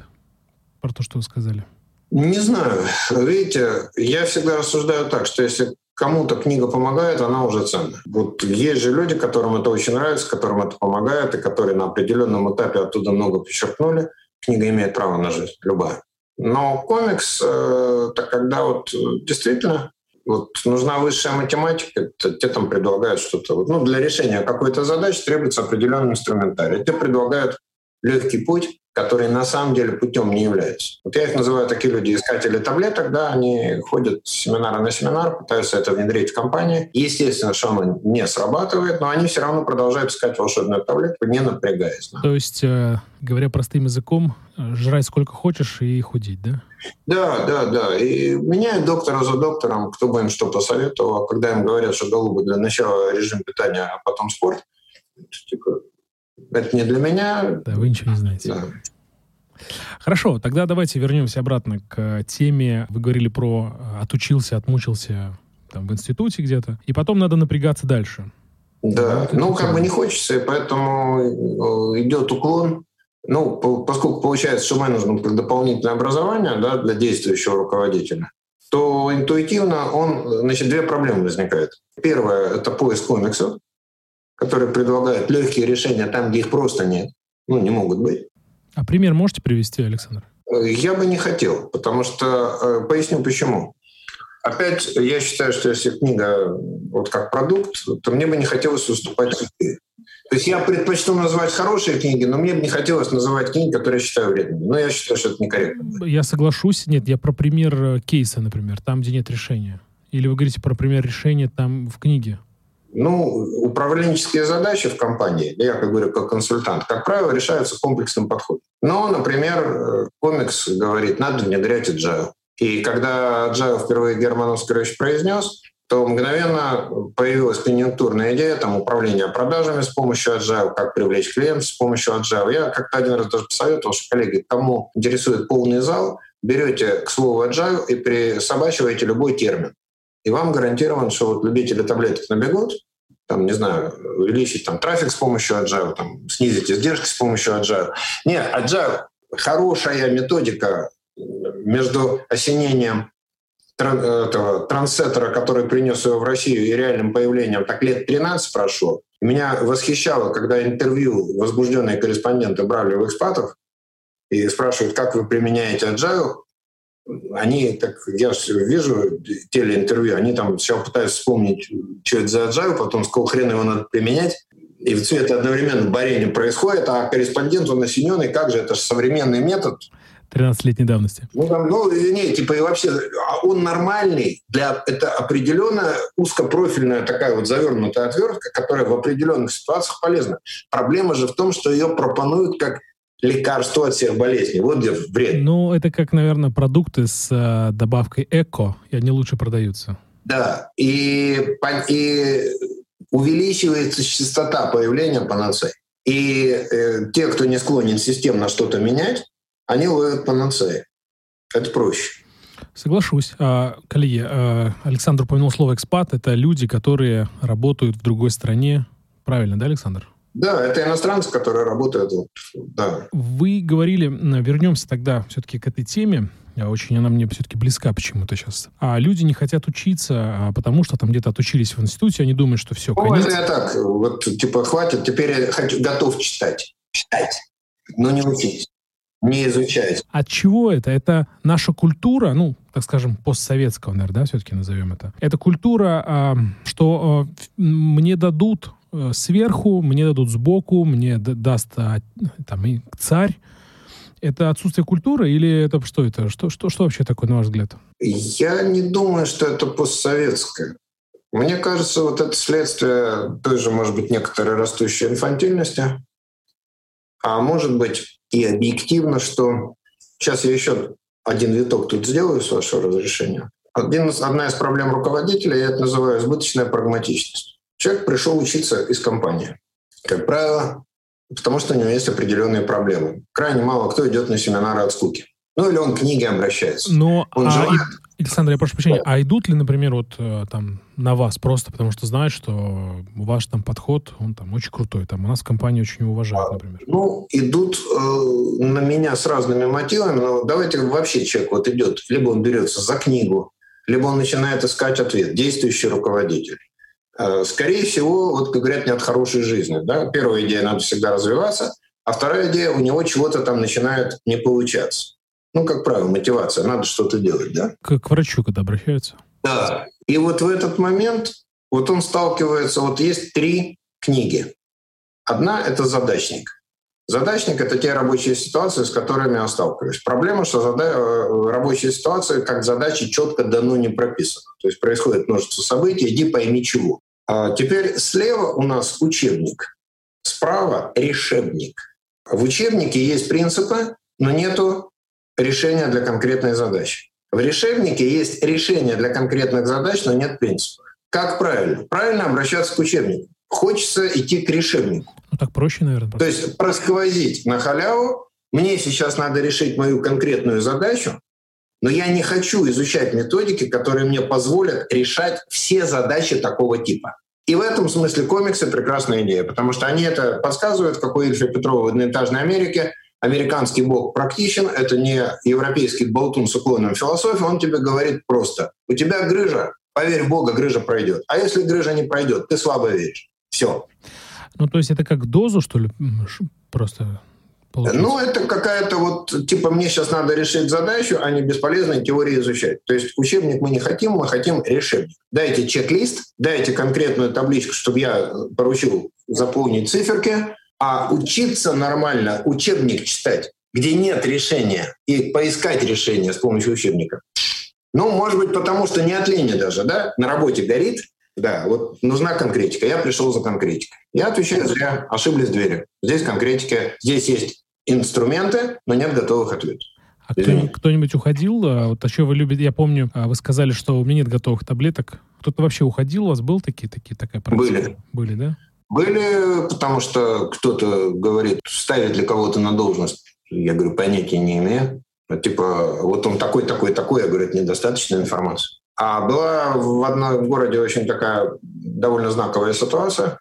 Про то, что вы сказали.
Не знаю. Видите, я всегда рассуждаю так, что если кому-то книга помогает, она уже ценна. Вот есть же люди, которым это очень нравится, которым это помогает, и которые на определенном этапе оттуда много подчеркнули. Книга имеет право на жизнь, любая. Но комикс, э, это когда вот действительно вот нужна высшая математика, тебе там предлагают что-то. Ну, для решения какой-то задачи требуется определенный инструментарий. Тебе предлагают легкий путь, которые на самом деле путем не являются. Вот я их называю такие люди, искатели таблеток, да, они ходят с семинара на семинар, пытаются это внедрить в компании. Естественно, что оно не срабатывает, но они все равно продолжают искать волшебную таблетку, не напрягаясь. Да.
То есть, э, говоря простым языком, жрать сколько хочешь и худеть, да?
Да, да, да. И меняют доктора за доктором, кто бы им что посоветовал. Когда им говорят, что голубы для начала режим питания, а потом спорт, типа, это не для меня.
Да, вы ничего не знаете. Да. Хорошо, тогда давайте вернемся обратно к теме. Вы говорили про э, отучился, отмучился там, в институте где-то, и потом надо напрягаться дальше.
Да, ну как бы не хочется, и поэтому э, идет уклон. Ну, поскольку получается, что мне нужно дополнительное образование да, для действующего руководителя, то интуитивно он, значит, две проблемы возникают. Первое — это поиск комиксов, которые предлагают легкие решения там, где их просто нет. Ну, не могут быть.
А пример можете привести, Александр?
Э, я бы не хотел, потому что... Э, поясню почему. Опять, я считаю, что если книга вот как продукт, то мне бы не хотелось выступать в эфире. То есть я предпочту назвать хорошие книги, но мне бы не хотелось называть книги, которые я считаю вредными. Но я считаю, что это некорректно.
Я соглашусь. Нет, я про пример э, кейса, например, там, где нет решения. Или вы говорите про пример решения там в книге?
Ну, управленческие задачи в компании, я как говорю как консультант, как правило, решаются комплексным подходом. Но, например, комикс говорит, надо внедрять agile. И когда agile впервые Герман Оскарович произнес, то мгновенно появилась конъюнктурная идея там, управления продажами с помощью agile, как привлечь клиентов с помощью agile. Я как-то один раз даже посоветовал, что, коллеги, кому интересует полный зал, берете к слову agile и присобачиваете любой термин. И вам гарантирован, что вот любители таблеток набегут, там, не знаю, увеличить там, трафик с помощью Agile, там, снизить издержки с помощью Agile. Нет, Agile — хорошая методика между осенением этого трансеттера, который принес его в Россию, и реальным появлением, так лет 13 прошло. Меня восхищало, когда интервью возбужденные корреспонденты брали у экспатов и спрашивают, как вы применяете agile, они, так я вижу телеинтервью, они там все пытаются вспомнить, что это за agile, потом с какого хрена его надо применять. И все это одновременно борение происходит, а корреспондент, он осененный, как же, это же современный метод.
13-летней давности.
Ну, там, ну, не, типа, и вообще, а он нормальный для, это определенная узкопрофильная такая вот завернутая отвертка, которая в определенных ситуациях полезна. Проблема же в том, что ее пропонуют как лекарство от всех болезней. Вот где вред.
Ну, это как, наверное, продукты с э, добавкой эко, и они лучше продаются.
Да, и, и увеличивается частота появления панацеи. И э, те, кто не склонен системно что-то менять, они ловят панацеи. Это проще.
Соглашусь. А, коллеги, а, Александр упомянул слово «экспат». Это люди, которые работают в другой стране. Правильно, да, Александр?
Да, это иностранцы, которые работают. Вот, да.
Вы говорили, вернемся тогда все-таки к этой теме. Очень она мне все-таки близка почему-то сейчас. А люди не хотят учиться, а потому что там где-то отучились в институте, они думают, что все,
ну, конец. это я так, вот типа хватит, теперь я хочу, готов читать. Читать, но не учить не изучать.
От чего это? Это наша культура, ну, так скажем, постсоветского, наверное, да, все-таки назовем это. Это культура, что мне дадут Э, сверху, мне дадут сбоку, мне даст а, там, и царь. Это отсутствие культуры или это что это? Что, что, что вообще такое, на ваш взгляд?
Я не думаю, что это постсоветское. Мне кажется, вот это следствие той же, может быть, некоторой растущей инфантильности, а может быть и объективно, что сейчас я еще один виток тут сделаю, с вашего разрешения. Один, одна из проблем руководителя, я это называю избыточная прагматичность. Человек пришел учиться из компании. Как правило, потому что у него есть определенные проблемы. Крайне мало кто идет на семинары от скуки. Ну или он к книге обращается.
Но, он а, желает... Александр, я прошу прощения, да. а идут ли, например, вот э, там на вас просто потому что знают, что ваш там подход, он там очень крутой, там у нас в компании очень уважают, а, например?
Ну, идут э, на меня с разными мотивами, но давайте вообще человек вот идет, либо он берется за книгу, либо он начинает искать ответ, действующий руководитель. Э, скорее всего, вот как говорят, не от хорошей жизни. Да? Первая идея — надо всегда развиваться, а вторая идея — у него чего-то там начинает не получаться. Ну, как правило, мотивация, надо что-то делать, да?
К, к врачу, когда обращаются.
Да. И вот в этот момент вот он сталкивается, вот есть три книги. Одна — это задачник. Задачник — это те рабочие ситуации, с которыми я сталкиваюсь. Проблема, что зада... Э, рабочие ситуации как задачи четко дано не прописано. То есть происходит множество событий, иди пойми чего. А теперь слева у нас учебник, справа — решебник. В учебнике есть принципы, но нету решения для конкретной задачи. В решебнике есть решение для конкретных задач, но нет принципов. Как правильно? Правильно обращаться к учебнику. Хочется идти к решебнику.
Ну так проще, наверное.
То есть просквозить на халяву. Мне сейчас надо решить мою конкретную задачу, но я не хочу изучать методики, которые мне позволят решать все задачи такого типа. И в этом смысле комиксы — прекрасная идея, потому что они это подсказывают, как у Ильфа Петрова в «Одноэтажной Америке», американский бог практичен, это не европейский болтун с уклоном философии, он тебе говорит просто, у тебя грыжа, поверь в Бога, грыжа пройдет. А если грыжа не пройдет, ты слабо веришь. Все.
Ну, то есть это как дозу, что ли, просто
Получается. Ну, это какая-то вот, типа, мне сейчас надо решить задачу, а не бесполезной теории изучать. То есть учебник мы не хотим, мы хотим решебник. Дайте чек-лист, дайте конкретную табличку, чтобы я поручил заполнить циферки, а учиться нормально, учебник читать, где нет решения, и поискать решение с помощью учебника. Ну, может быть, потому что не от лени даже, да, на работе горит, да, вот нужна конкретика. Я пришел за конкретикой. Я отвечаю зря, ошиблись двери. Здесь конкретика, здесь есть инструменты, но нет готовых ответов.
А кто, кто-нибудь уходил? А вот что вы любите? Я помню, а, вы сказали, что у меня нет готовых таблеток. Кто-то вообще уходил? У вас был такие, такие такая
практика? Были.
Были, да?
Были, потому что кто-то говорит, ставить ли кого-то на должность. Я говорю, понятия не имею. Типа, вот он такой, такой, такой. Я говорю, это недостаточная информация. А была в одном городе очень такая довольно знаковая ситуация.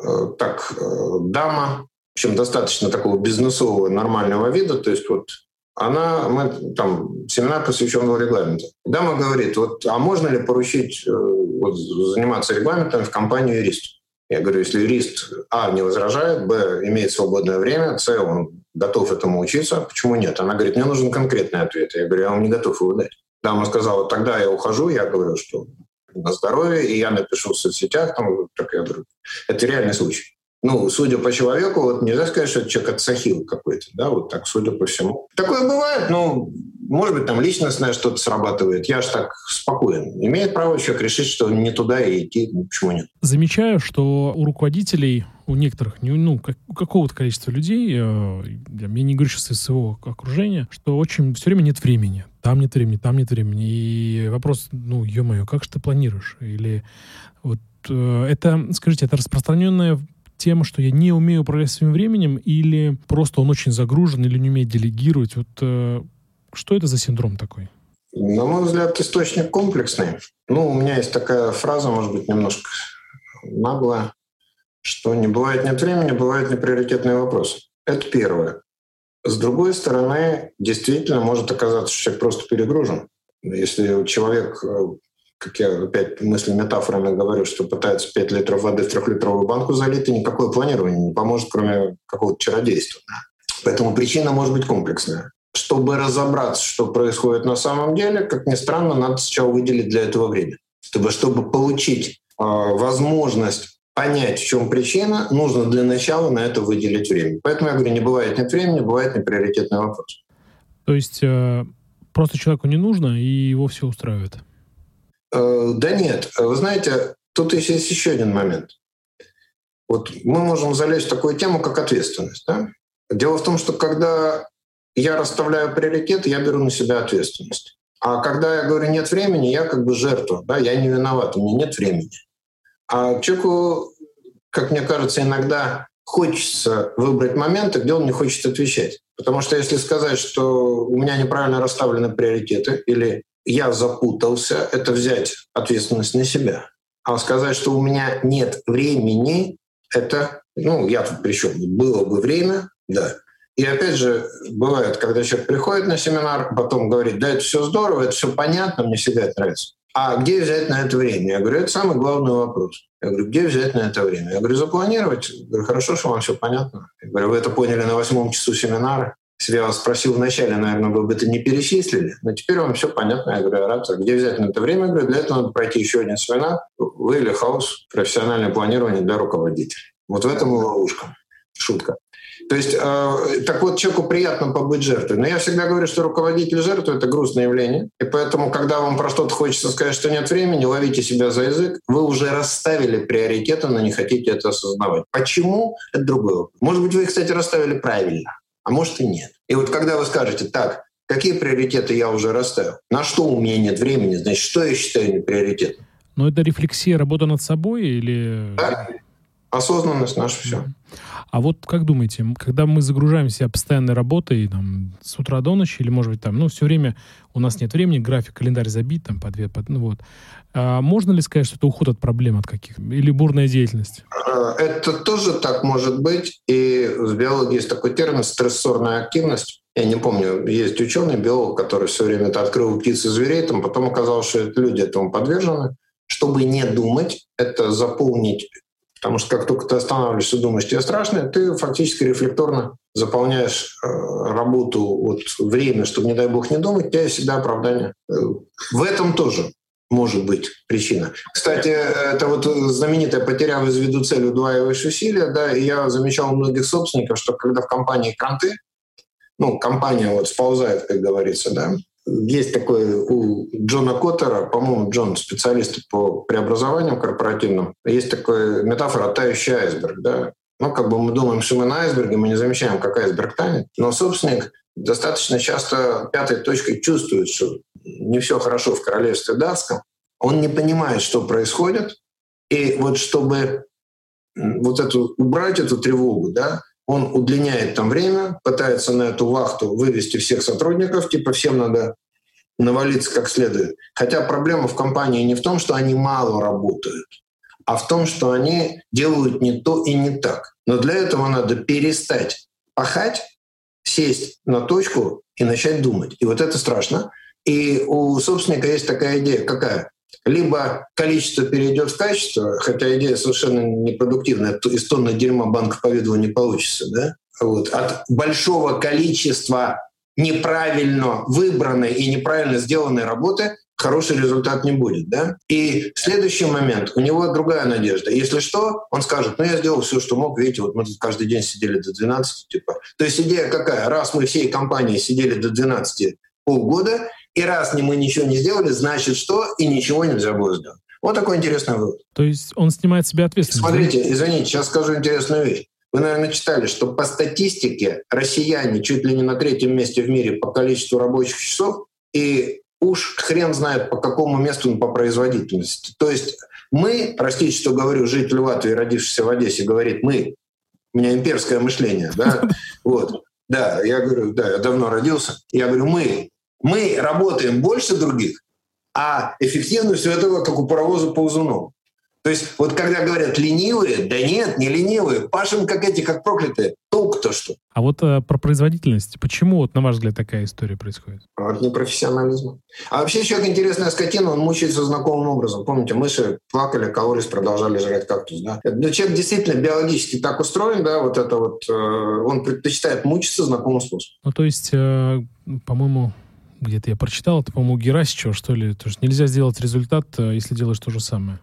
Э, так, э, дама, в общем, достаточно такого бизнесового, нормального вида, то есть вот она, мы там, семинар посвященного регламенту. Дама говорит, вот, а можно ли поручить э, вот, заниматься регламентом в компанию юрист? Я говорю, если юрист, а, не возражает, б, имеет свободное время, с, он готов этому учиться, почему нет? Она говорит, мне нужен конкретный ответ. Я говорю, я вам не готов его дать. Дама сказала, тогда я ухожу, я говорю, что на здоровье, и я напишу в соцсетях, там, так я говорю, это реальный случай. Ну, судя по человеку, вот нельзя сказать, что это человек отсахил какой-то, да, вот так, судя по всему. Такое бывает, ну, может быть, там личностное что-то срабатывает. Я же так спокоен. Имеет право человек решить, что не туда и идти, ну, почему нет.
Замечаю, что у руководителей, у некоторых, ну, как, у какого-то количества людей, э, я не говорю сейчас из своего окружения, что очень все время нет времени. Там нет времени, там нет времени. И вопрос, ну, ё-моё, как же ты планируешь? Или вот э, это, скажите, это распространенная тема, что я не умею управлять своим временем, или просто он очень загружен, или не умеет делегировать? Вот э, что это за синдром такой?
На мой взгляд, источник комплексный. Ну, у меня есть такая фраза, может быть, немножко наглая, что не бывает нет времени, бывают неприоритетные вопросы. Это первое. С другой стороны, действительно может оказаться, что человек просто перегружен. Если человек э, как я опять мысли метафорами говорю, что пытается 5 литров воды в трехлитровую банку залить, и никакое планирование не поможет, кроме какого-то чародейства. Поэтому причина может быть комплексная. Чтобы разобраться, что происходит на самом деле, как ни странно, надо сначала выделить для этого время. Чтобы, чтобы получить э, возможность понять, в чем причина, нужно для начала на это выделить время. Поэтому я говорю, не бывает нет времени, бывает неприоритетный вопрос.
То есть э, просто человеку не нужно, и его все устраивает?
Э, да нет, вы знаете, тут есть еще один момент. Вот мы можем залезть в такую тему, как ответственность. Да? Дело в том, что когда я расставляю приоритеты, я беру на себя ответственность. А когда я говорю нет времени, я как бы жертва, да, я не виноват, у меня нет времени. А человеку, как мне кажется, иногда хочется выбрать моменты, где он не хочет отвечать. Потому что если сказать, что у меня неправильно расставлены приоритеты или я запутался, это взять ответственность на себя. А сказать, что у меня нет времени, это, ну, я тут при? Было бы время, да. И опять же, бывает, когда человек приходит на семинар, потом говорит, да, это все здорово, это все понятно, мне всегда это нравится. А где взять на это время? Я говорю, это самый главный вопрос. Я говорю, где взять на это время? Я говорю, запланировать. Я говорю, хорошо, что вам все понятно. Я говорю, вы это поняли на восьмом часу семинара. Если я вас спросил вначале, наверное, вы бы это не перечислили, но теперь вам все понятно. Я говорю, рад, где взять на это время? Я говорю, для этого надо пройти еще один семинар. Вы или хаос, профессиональное планирование для руководителей. Вот в этом и ловушка. Шутка. То есть, э, так вот, человеку приятно побыть жертвой. Но я всегда говорю, что руководитель жертвы — это грустное явление. И поэтому, когда вам про что-то хочется сказать, что нет времени, ловите себя за язык. Вы уже расставили приоритеты, но не хотите это осознавать. Почему? Это другой вопрос. Может быть, вы, кстати, расставили правильно, а может и нет. И вот когда вы скажете, так, какие приоритеты я уже расставил, на что у меня нет времени, значит, что я считаю не приоритетом?
Но это рефлексия, работа над собой или...
Да, осознанность наша все.
А вот как думаете, когда мы загружаем себя постоянной работой там, с утра до ночи, или, может быть, там, ну, все время у нас нет времени, график, календарь забит, там, по две, по, ну, вот. А можно ли сказать, что это уход от проблем от каких? Или бурная деятельность?
А, это тоже так может быть. И в биологии есть такой термин «стрессорная активность». Я не помню, есть ученый, биолог, который все время это открыл птиц и зверей, там потом оказалось, что люди этому подвержены. Чтобы не думать, это заполнить Потому что как только ты останавливаешься думаешь, тебе страшно, ты фактически рефлекторно заполняешь э, работу, вот, время, чтобы, не дай бог, не думать, у тебя всегда оправдание. Э, в этом тоже может быть причина. Кстати, это вот знаменитая «потеряв из виду цель, удваиваешь усилия», да, и я замечал у многих собственников, что когда в компании кранты, ну, компания вот сползает, как говорится, да, есть такой у Джона Коттера, по-моему, Джон специалист по преобразованиям корпоративным, есть такая метафора «тающий айсберг». Да? Ну, как бы мы думаем, что мы на айсберге, мы не замечаем, как айсберг танет, но собственник достаточно часто пятой точкой чувствует, что не все хорошо в королевстве датском, он не понимает, что происходит, и вот чтобы вот эту, убрать эту тревогу, да, он удлиняет там время, пытается на эту вахту вывести всех сотрудников, типа всем надо навалиться как следует. Хотя проблема в компании не в том, что они мало работают, а в том, что они делают не то и не так. Но для этого надо перестать пахать, сесть на точку и начать думать. И вот это страшно. И у собственника есть такая идея, какая? Либо количество перейдет в качество, хотя идея совершенно непродуктивная, из тонны дерьма банка по виду не получится, да? Вот. От большого количества неправильно выбранной и неправильно сделанной работы хороший результат не будет. Да? И следующий момент, у него другая надежда. Если что, он скажет, ну я сделал все, что мог, видите, вот мы тут каждый день сидели до 12. Типа. То есть идея какая? Раз мы всей компанией сидели до 12 полгода, и раз мы ничего не сделали, значит что? И ничего нельзя будет сделать. Вот такой интересный вывод.
То есть он снимает себе ответственность.
Смотрите, извините, сейчас скажу интересную вещь. Вы, наверное, читали, что по статистике россияне чуть ли не на третьем месте в мире по количеству рабочих часов, и уж хрен знает по какому месту по производительности. То есть мы, простите, что говорю, житель Латвии, родившийся в Одессе, говорит мы, у меня имперское мышление, да, вот, да, я говорю, да, я давно родился, я говорю мы, мы работаем больше других, а эффективность у этого как у паровоза ползунов. То есть вот когда говорят ленивые, да нет, не ленивые, пашем как эти, как проклятые, толк-то что?
А вот э, про производительность, почему вот на ваш взгляд такая история происходит?
От непрофессионализма. А вообще человек интересная скотина, он мучается знакомым образом. Помните, мыши плакали, кололись, продолжали жрать кактус. Да? Но человек действительно биологически так устроен, да, вот это вот, э, он предпочитает мучиться знакомым способом.
Ну то есть, э, по-моему, где-то я прочитал, это, по-моему, Герасичева, что ли, то есть нельзя сделать результат, э, если делаешь то же самое,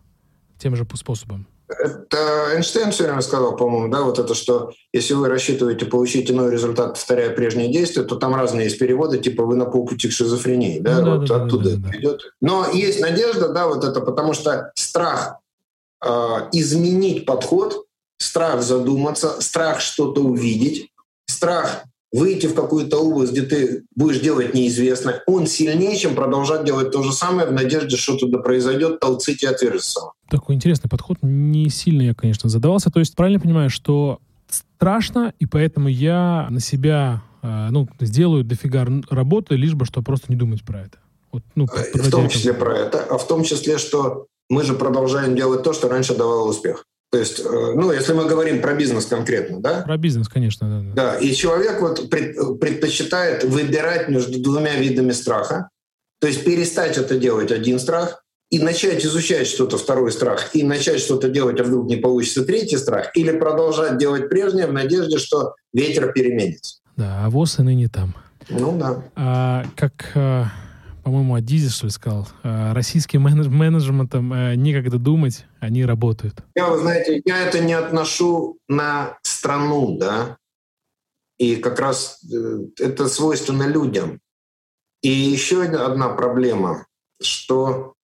тем же способом.
Это Эйнштейн все время сказал, по-моему, да, вот это, что если вы рассчитываете получить иной результат, повторяя прежние действия, то там разные есть переводы, типа вы на полпути к шизофрении, да, ну, вот да, оттуда да, да, да. идет. Но есть надежда, да, вот это, потому что страх э, изменить подход, страх задуматься, страх что-то увидеть, страх выйти в какую-то область, где ты будешь делать неизвестное, он сильнее, чем продолжать делать то же самое в надежде, что туда произойдет, толцить и отвержется.
Такой интересный подход. Не сильно я, конечно, задавался. То есть правильно понимаю, что страшно, и поэтому я на себя э, ну, сделаю дофига работы, лишь бы, что просто не думать про это.
Вот, ну, в том числе про это, а в том числе, что мы же продолжаем делать то, что раньше давало успех. То есть, э, ну, если мы говорим про бизнес конкретно, да?
Про бизнес, конечно, да.
Да, да и человек вот предпочитает выбирать между двумя видами страха. То есть перестать это делать один страх и начать изучать что-то второй страх, и начать что-то делать, а вдруг не получится третий страх, или продолжать делать прежнее в надежде, что ветер переменится.
Да, а ВОЗ и ныне там.
Ну да.
А, как э, по-моему, Адизис, что ли, сказал, «Э, российским менеджментом э, некогда думать, они работают.
Я, вы знаете, я это не отношу на страну, да. И как раз э, это свойственно людям. И еще одна проблема, что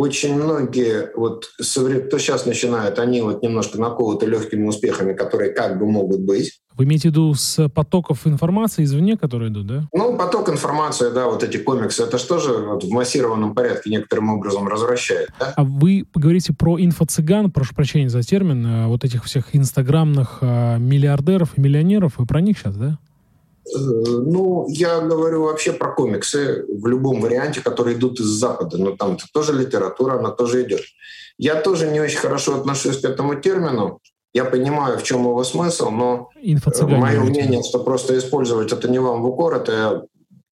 очень многие, вот, кто сейчас начинает, они вот немножко наковыты легкими успехами, которые как бы могут быть.
Вы имеете в виду с потоков информации извне, которые идут, да?
Ну, поток информации, да, вот эти комиксы, это что же вот в массированном порядке некоторым образом развращает, да?
А вы поговорите про инфо-цыган, прошу прощения за термин, э, вот этих всех инстаграмных э, миллиардеров и миллионеров, вы про них сейчас, да?
Э, ну, я говорю вообще про комиксы в любом варианте, которые идут из Запада. Но там тоже литература, она тоже идет. Я тоже не очень хорошо отношусь к этому термину. Я понимаю, в чем его смысл, но мое мнение, что просто использовать это не вам в укор, это я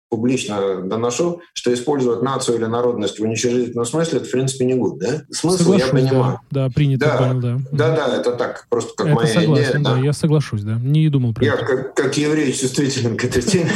публично доношу, что использовать нацию или народность в уничижительном смысле, это, в принципе, не гуд, да? Смысл
соглашусь,
я понимаю.
Да, да принято,
да,
понял, да.
Да, да, это так, просто как
это
моя
согласен,
идея.
Да,
да,
я соглашусь, да, не думал про
Я
это.
как, как еврей чувствителен к этой теме.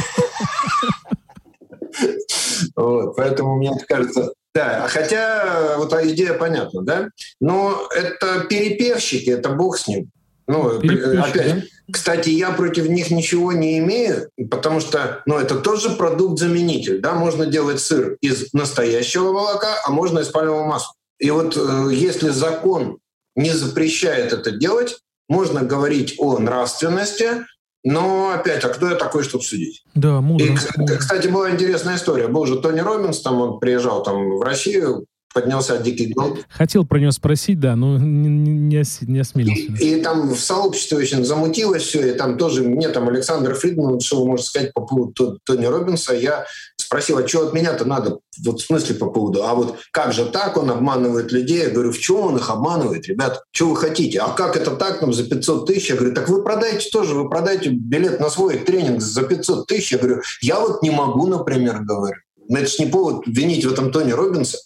Вот, поэтому мне кажется, да, хотя вот идея понятна, да, но это перепевщики, это бог с ним. Ну, опять, да? кстати, я против них ничего не имею, потому что, ну, это тоже продукт-заменитель, да, можно делать сыр из настоящего молока, а можно из пальмового масла. И вот э, если закон не запрещает это делать, можно говорить о нравственности, но опять, а кто я такой, чтобы судить?
Да, мудро. И,
кстати, была интересная история. Был же Тони Робинс, там он приезжал там в Россию, поднялся дикий гол.
Хотел про него спросить, да, но не, не, не осмелился.
И, и там в сообществе очень замутилось все, и там тоже мне там Александр Фридман, что вы можете сказать по поводу Тони Робинса, я спросил, а что от меня-то надо, вот в смысле по поводу, а вот как же так он обманывает людей? Я говорю, в чем он их обманывает, ребят? Что вы хотите? А как это так, там, за 500 тысяч? Я говорю, так вы продаете тоже, вы продаете билет на свой тренинг за 500 тысяч. Я говорю, я вот не могу, например, говорю. Но это ж не повод винить в этом Тони Робинса.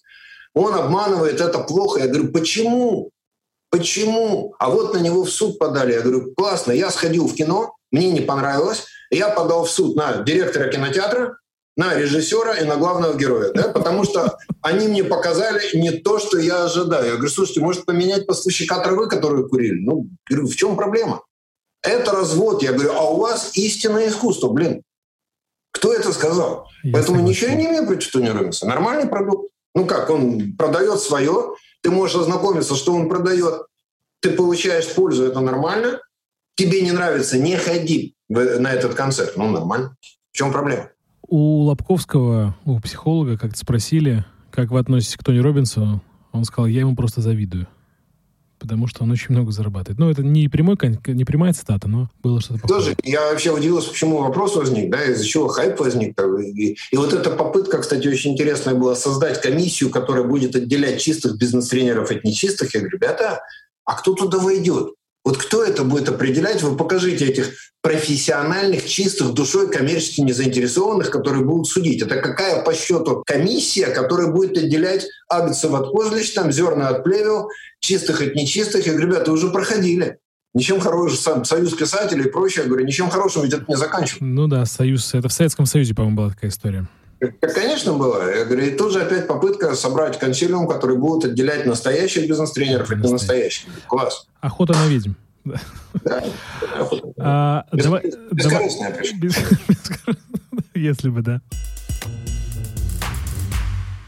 Он обманывает, это плохо. Я говорю, почему? Почему? А вот на него в суд подали. Я говорю, классно, я сходил в кино, мне не понравилось, я подал в суд на директора кинотеатра, на режиссера и на главного героя, да, потому что они мне показали не то, что я ожидаю. Я говорю, слушайте, может поменять поставщика травы, которую курили? Ну, говорю, в чем проблема? Это развод. Я говорю, а у вас истинное искусство, блин. Кто это сказал? Я Поэтому согласен. ничего не имею против Тони Робинса. Нормальный продукт. Ну как, он продает свое, ты можешь ознакомиться, что он продает, ты получаешь пользу, это нормально. Тебе не нравится, не ходи на этот концерт. Ну, нормально. В чем проблема?
У Лобковского, у психолога, как-то спросили, как вы относитесь к Тони Робинсу. Он сказал, я ему просто завидую потому что он очень много зарабатывает. Ну, это не, прямой, не прямая цитата, но было что-то
похожее. Тоже я вообще удивился, почему вопрос возник, да, из-за чего хайп возник. И, и вот эта попытка, кстати, очень интересная была создать комиссию, которая будет отделять чистых бизнес-тренеров от нечистых. Я говорю, ребята, а кто туда войдет? Вот кто это будет определять? Вы покажите этих профессиональных, чистых душой, коммерчески незаинтересованных, которые будут судить. Это какая по счету комиссия, которая будет отделять агнцев от козлищ, там зерна от плевел, чистых от нечистых. Я говорю, ребята, уже проходили. Ничем хорошим, сам, союз писателей и прочее, я говорю, ничем хорошим ведь это не заканчивается.
Ну да, союз, это в Советском Союзе, по-моему, была такая история.
Конечно, было. Я говорю, и тут же опять попытка собрать консилиум, который будет отделять настоящих бизнес-тренеров от ненастоящих. Класс.
Охота на ведьм.
Да, Бескорыстная
Если бы, да.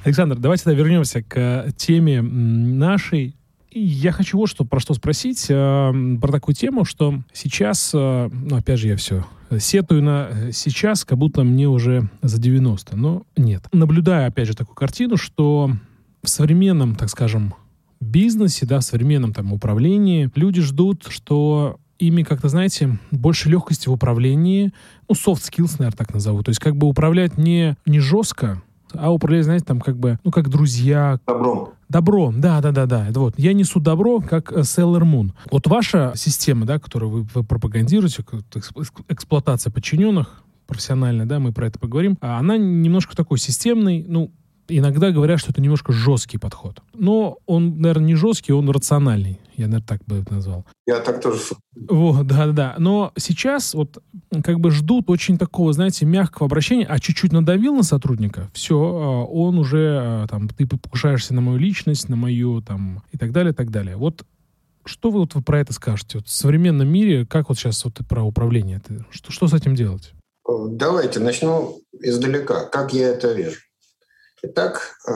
Александр, давайте тогда вернемся к теме нашей. Я хочу вот что, про что спросить, э, про такую тему, что сейчас, э, ну, опять же, я все сетую на э, сейчас, как будто мне уже за 90, но нет. Наблюдаю, опять же, такую картину, что в современном, так скажем, бизнесе, да, в современном там управлении люди ждут, что ими как-то, знаете, больше легкости в управлении, ну, soft skills, наверное, так назову. То есть как бы управлять не, не жестко, а управлять, знаете, там как бы, ну, как друзья.
Добром.
Добро, да, да, да, да. Вот. Я несу добро, как э, Sailor Moon. Вот ваша система, да, которую вы, вы пропагандируете, эксплуатация подчиненных, профессиональная, да, мы про это поговорим, а она немножко такой системный, ну, иногда говорят, что это немножко жесткий подход. Но он, наверное, не жесткий, он рациональный. Я, наверное, так бы это назвал.
Я так тоже.
Вот, да-да. Но сейчас вот как бы ждут очень такого, знаете, мягкого обращения, а чуть-чуть надавил на сотрудника, все, а, он уже а, там, ты покушаешься на мою личность, на мою там и так далее, и так далее. Вот Что вы вот про это скажете? Вот в современном мире, как вот сейчас вот про управление? Что, что с этим делать?
Давайте начну издалека. Как я это вижу? Итак, э,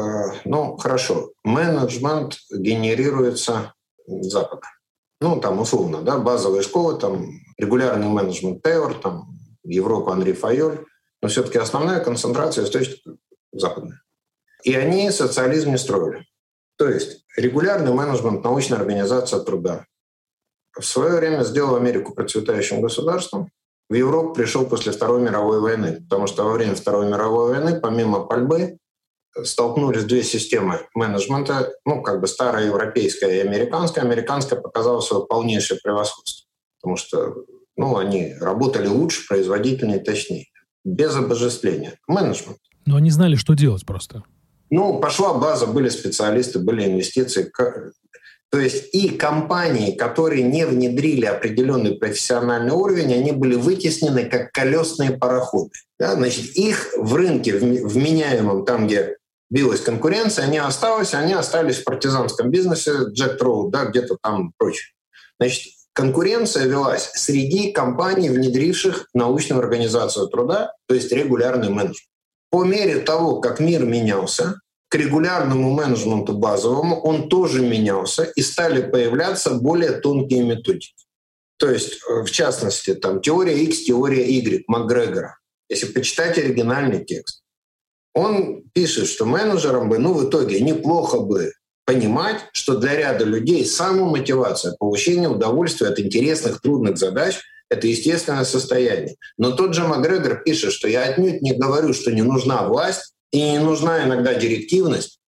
ну хорошо, менеджмент генерируется Запада. Ну, там условно, да, базовая школа, там регулярный менеджмент Теор, там Европа Анри Файоль, но все-таки основная концентрация источников западная. И они социализм не строили. То есть регулярный менеджмент научной организации труда в свое время сделал Америку процветающим государством. В Европу пришел после Второй мировой войны, потому что во время Второй мировой войны, помимо пальбы, столкнулись две системы менеджмента, ну, как бы старая европейская и американская. Американская показала свое полнейшее превосходство, потому что ну, они работали лучше, производительнее, точнее, без обожествления. Менеджмент.
Но они знали, что делать просто.
Ну, пошла база, были специалисты, были инвестиции. То есть и компании, которые не внедрили определенный профессиональный уровень, они были вытеснены как колесные пароходы. Да? Значит, их в рынке вменяемом, там, где билась конкуренция, они остались, они остались в партизанском бизнесе, Джек Троу, да, где-то там прочее. Значит, конкуренция велась среди компаний, внедривших научную организацию труда, то есть регулярный менеджмент. По мере того, как мир менялся, к регулярному менеджменту базовому он тоже менялся, и стали появляться более тонкие методики. То есть, э, в частности, там теория X, теория Y Макгрегора. Если почитать оригинальный текст, он пишет, что менеджерам бы, ну, в итоге неплохо бы понимать, что для ряда людей самомотивация, получение удовольствия от интересных, трудных задач — это естественное состояние. Но тот же Макгрегор пишет, что я отнюдь не говорю, что не нужна власть и не нужна иногда директивность,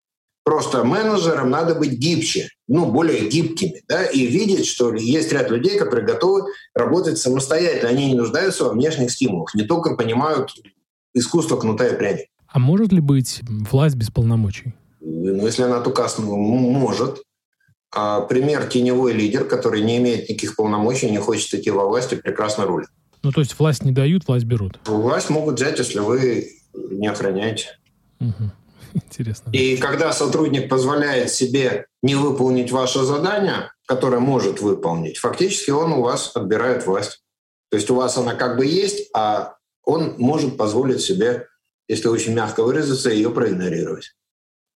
Просто менеджерам надо быть гибче, ну, более гибкими, да, и видеть, что есть ряд людей, которые готовы работать самостоятельно. Они не нуждаются во внешних стимулах, не только понимают искусство кнута и пряника.
А может ли быть власть без полномочий?
Ну, если она только может. А пример теневой лидер, который не имеет никаких полномочий, не хочет идти во власть и прекрасно рулит.
Ну, то есть власть не дают, власть берут?
Власть могут взять, если вы не охраняете.
Угу. Интересно.
И когда сотрудник позволяет себе не выполнить ваше задание, которое может выполнить, фактически он у вас отбирает власть. То есть у вас она как бы есть, а он может позволить себе если очень мягко выразиться, ее проигнорировать.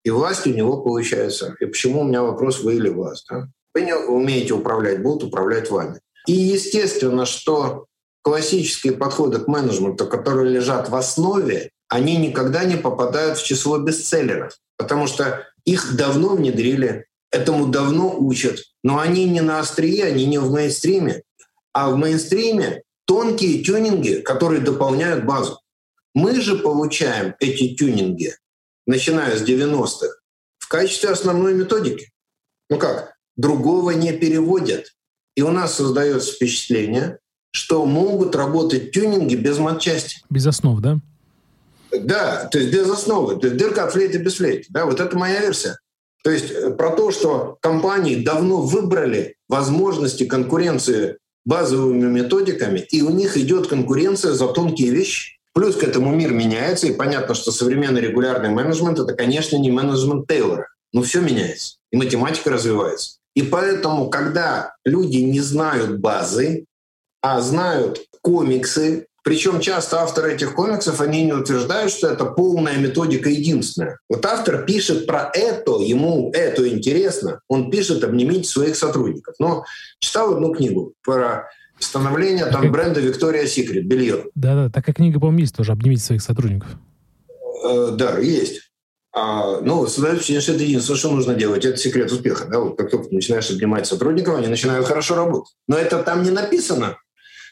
И власть у него получается. И почему у меня вопрос, вы или власть? Да? Вы не умеете управлять, будут управлять вами. И естественно, что классические подходы к менеджменту, которые лежат в основе, они никогда не попадают в число бестселлеров, потому что их давно внедрили, этому давно учат, но они не на острие, они не в мейнстриме, а в мейнстриме тонкие тюнинги, которые дополняют базу. Мы же получаем эти тюнинги, начиная с 90-х, в качестве основной методики. Ну как? Другого не переводят. И у нас создается впечатление, что могут работать тюнинги без матчасти.
Без основ, да?
Да, то есть без основы. То есть дырка от флейты без флейты. Да, вот это моя версия. То есть э, про то, что компании давно выбрали возможности конкуренции базовыми методиками, и у них идет конкуренция за тонкие вещи. Плюс к этому мир меняется, и понятно, что современный регулярный менеджмент — это, конечно, не менеджмент Тейлора. Но все меняется, и математика развивается. И поэтому, когда люди не знают базы, а знают комиксы, причем часто авторы этих комиксов, они не утверждают, что это полная методика единственная. Вот автор пишет про это, ему это интересно, он пишет «обнимите своих сотрудников». Но читал одну книгу про становление там как... бренда Victoria's Secret, белье.
Да-да, такая книга, по-моему, есть тоже, обнимите своих сотрудников.
Э, да, есть. А, ну, что это единственное, что нужно делать. Это секрет успеха. Да? Вот как только начинаешь обнимать сотрудников, они начинают хорошо работать. Но это там не написано.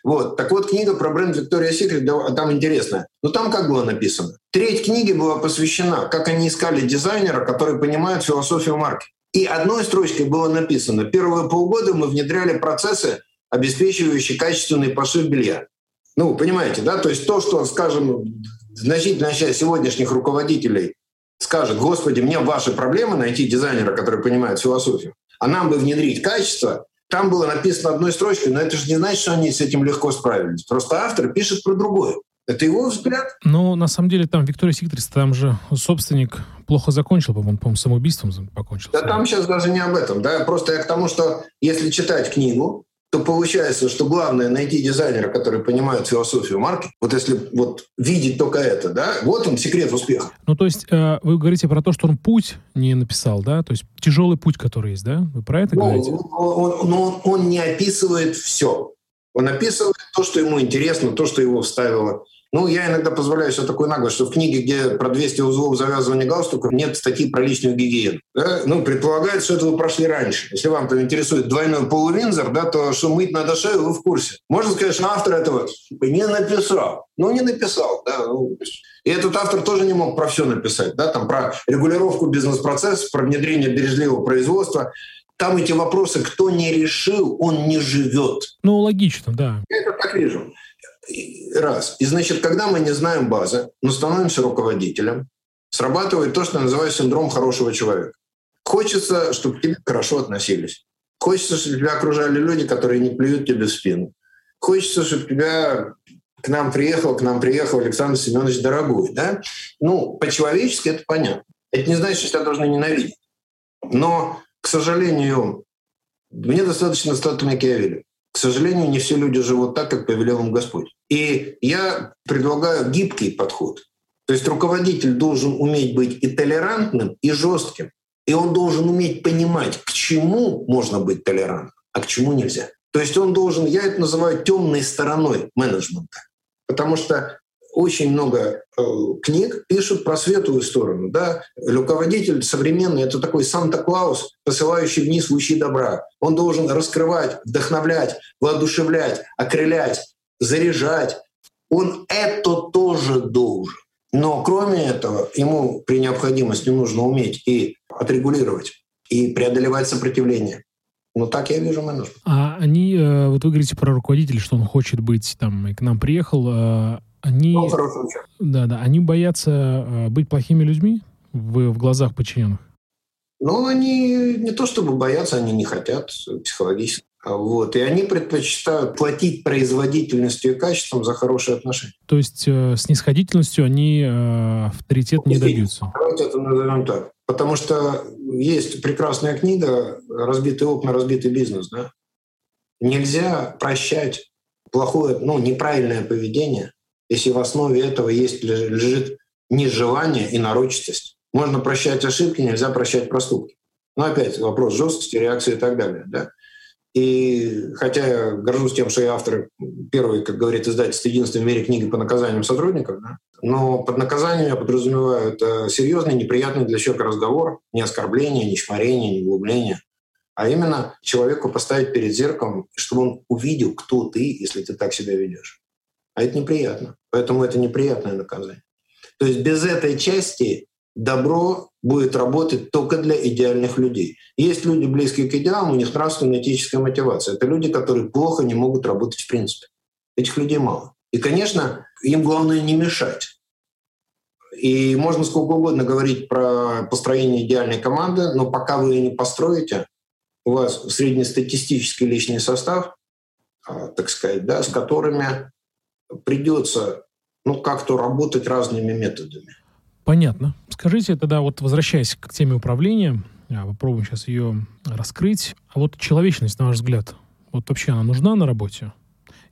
Вот. Так вот, книга про бренд Victoria's Secret да, там интересная. Но там как было написано? Треть книги была посвящена, как они искали дизайнера, который понимает философию марки. И одной строчкой было написано, первые полгода мы внедряли процессы, обеспечивающий качественный пошив белья. Ну, понимаете, да? То есть то, что, скажем, значительная часть сегодняшних руководителей скажет, господи, мне ваши проблемы найти дизайнера, который понимает философию, а нам бы внедрить качество, там было написано одной строчкой, но это же не значит, что они с этим легко справились. Просто автор пишет про другое. Это его взгляд.
Но на самом деле там Виктория Сиктрис, там же собственник плохо закончил, по-моему, по самоубийством покончил.
Да там сейчас даже не об этом. Да? Просто я к тому, что если читать книгу, то получается, что главное найти дизайнера, который понимает философию марки. Вот если вот видеть только это, да, вот он секрет успеха.
Ну, то есть э, вы говорите про то, что он путь не написал, да? То есть тяжелый путь, который есть, да? Вы про это ну, говорите?
Он, но он, он не описывает все. Он описывает то, что ему интересно, то, что его вставило ну, я иногда позволяю себе такой наглость, что в книге, где про 200 узлов завязывания галстуков, нет статьи про личную гигиену. Да? Ну, предполагается, что это вы прошли раньше. Если вам там интересует двойной полувинзор, да, то что мыть надо шею, вы в курсе. Можно сказать, что автор этого не написал. Ну, не написал, да. Ну, и этот автор тоже не мог про все написать, да, там про регулировку бизнес-процесса, про внедрение бережливого производства. Там эти вопросы, кто не решил, он не живет.
Ну, логично, да.
Я это так вижу. Раз. И значит, когда мы не знаем базы, но становимся руководителем, срабатывает то, что называю синдром хорошего человека. Хочется, чтобы к тебе хорошо относились. Хочется, чтобы тебя окружали люди, которые не плюют тебе в спину. Хочется, чтобы тебя к нам приехал, к нам приехал Александр Семенович Дорогой. Да? Ну, по-человечески это понятно. Это не значит, что тебя должны ненавидеть. Но, к сожалению, мне достаточно статуи Макиавелли. К сожалению, не все люди живут так, как повелел им Господь. И я предлагаю гибкий подход. То есть руководитель должен уметь быть и толерантным, и жестким. И он должен уметь понимать, к чему можно быть толерантным, а к чему нельзя. То есть он должен, я это называю темной стороной менеджмента. Потому что очень много книг пишут про светлую сторону. Да? Руководитель современный — это такой Санта-Клаус, посылающий вниз лучи добра. Он должен раскрывать, вдохновлять, воодушевлять, окрылять, заряжать. Он это тоже должен. Но кроме этого, ему при необходимости нужно уметь и отрегулировать, и преодолевать сопротивление. Ну, так я вижу менеджмент.
А они, э, вот вы говорите про руководителя, что он хочет быть там, и к нам приехал, э, они, ну, да, да, они боятся э, быть плохими людьми в, в глазах подчиненных.
Ну, они не то чтобы боятся, они не хотят психологически. А вот. И они предпочитают платить производительностью и качеством за хорошие отношения.
То есть э, снисходительностью они э, авторитет не добьются?
Давайте это назовем так. Потому что есть прекрасная книга «Разбитые окна, разбитый бизнес». Да? Нельзя прощать плохое, ну, неправильное поведение если в основе этого есть, лежит нежелание и нарочистость. Можно прощать ошибки, нельзя прощать проступки. Но опять вопрос жесткости, реакции и так далее. Да? И хотя я горжусь тем, что я автор первой, как говорит издательство, единственной в мире книги по наказаниям сотрудников, да? но под наказанием я подразумеваю это серьезный, неприятный для человека разговор, не оскорбление, не шмарение, не углубление, а именно человеку поставить перед зеркалом, чтобы он увидел, кто ты, если ты так себя ведешь. А это неприятно. Поэтому это неприятное наказание. То есть без этой части добро будет работать только для идеальных людей. Есть люди, близкие к идеалам, у них нравственная этическая мотивация. Это люди, которые плохо не могут работать в принципе. Этих людей мало. И, конечно, им главное не мешать. И можно сколько угодно говорить про построение идеальной команды, но пока вы ее не построите, у вас среднестатистический личный состав, а, так сказать, да, с которыми придется ну, как-то работать разными методами.
Понятно. Скажите тогда, вот возвращаясь к теме управления, а, попробуем сейчас ее раскрыть. А вот человечность, на ваш взгляд, вот вообще она нужна на работе?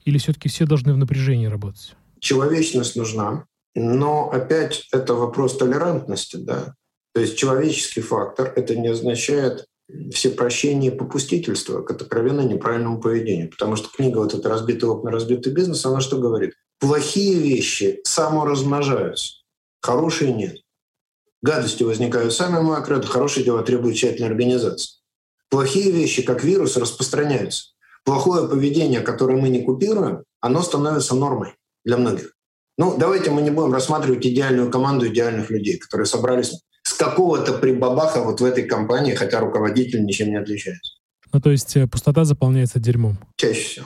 Или все-таки все должны в напряжении работать?
Человечность нужна, но опять это вопрос толерантности, да. То есть человеческий фактор — это не означает все прощения и попустительства к откровенно неправильному поведению. Потому что книга вот эта «Разбитый окна, разбитый бизнес», она что говорит? Плохие вещи саморазмножаются, хорошие нет. Гадости возникают сами мокрые, хорошие дела требуют тщательной организации. Плохие вещи, как вирус, распространяются. Плохое поведение, которое мы не купируем, оно становится нормой для многих. Ну, давайте мы не будем рассматривать идеальную команду идеальных людей, которые собрались какого-то прибабаха вот в этой компании, хотя руководитель ничем не отличается.
Ну, то есть э, пустота заполняется дерьмом?
Чаще всего.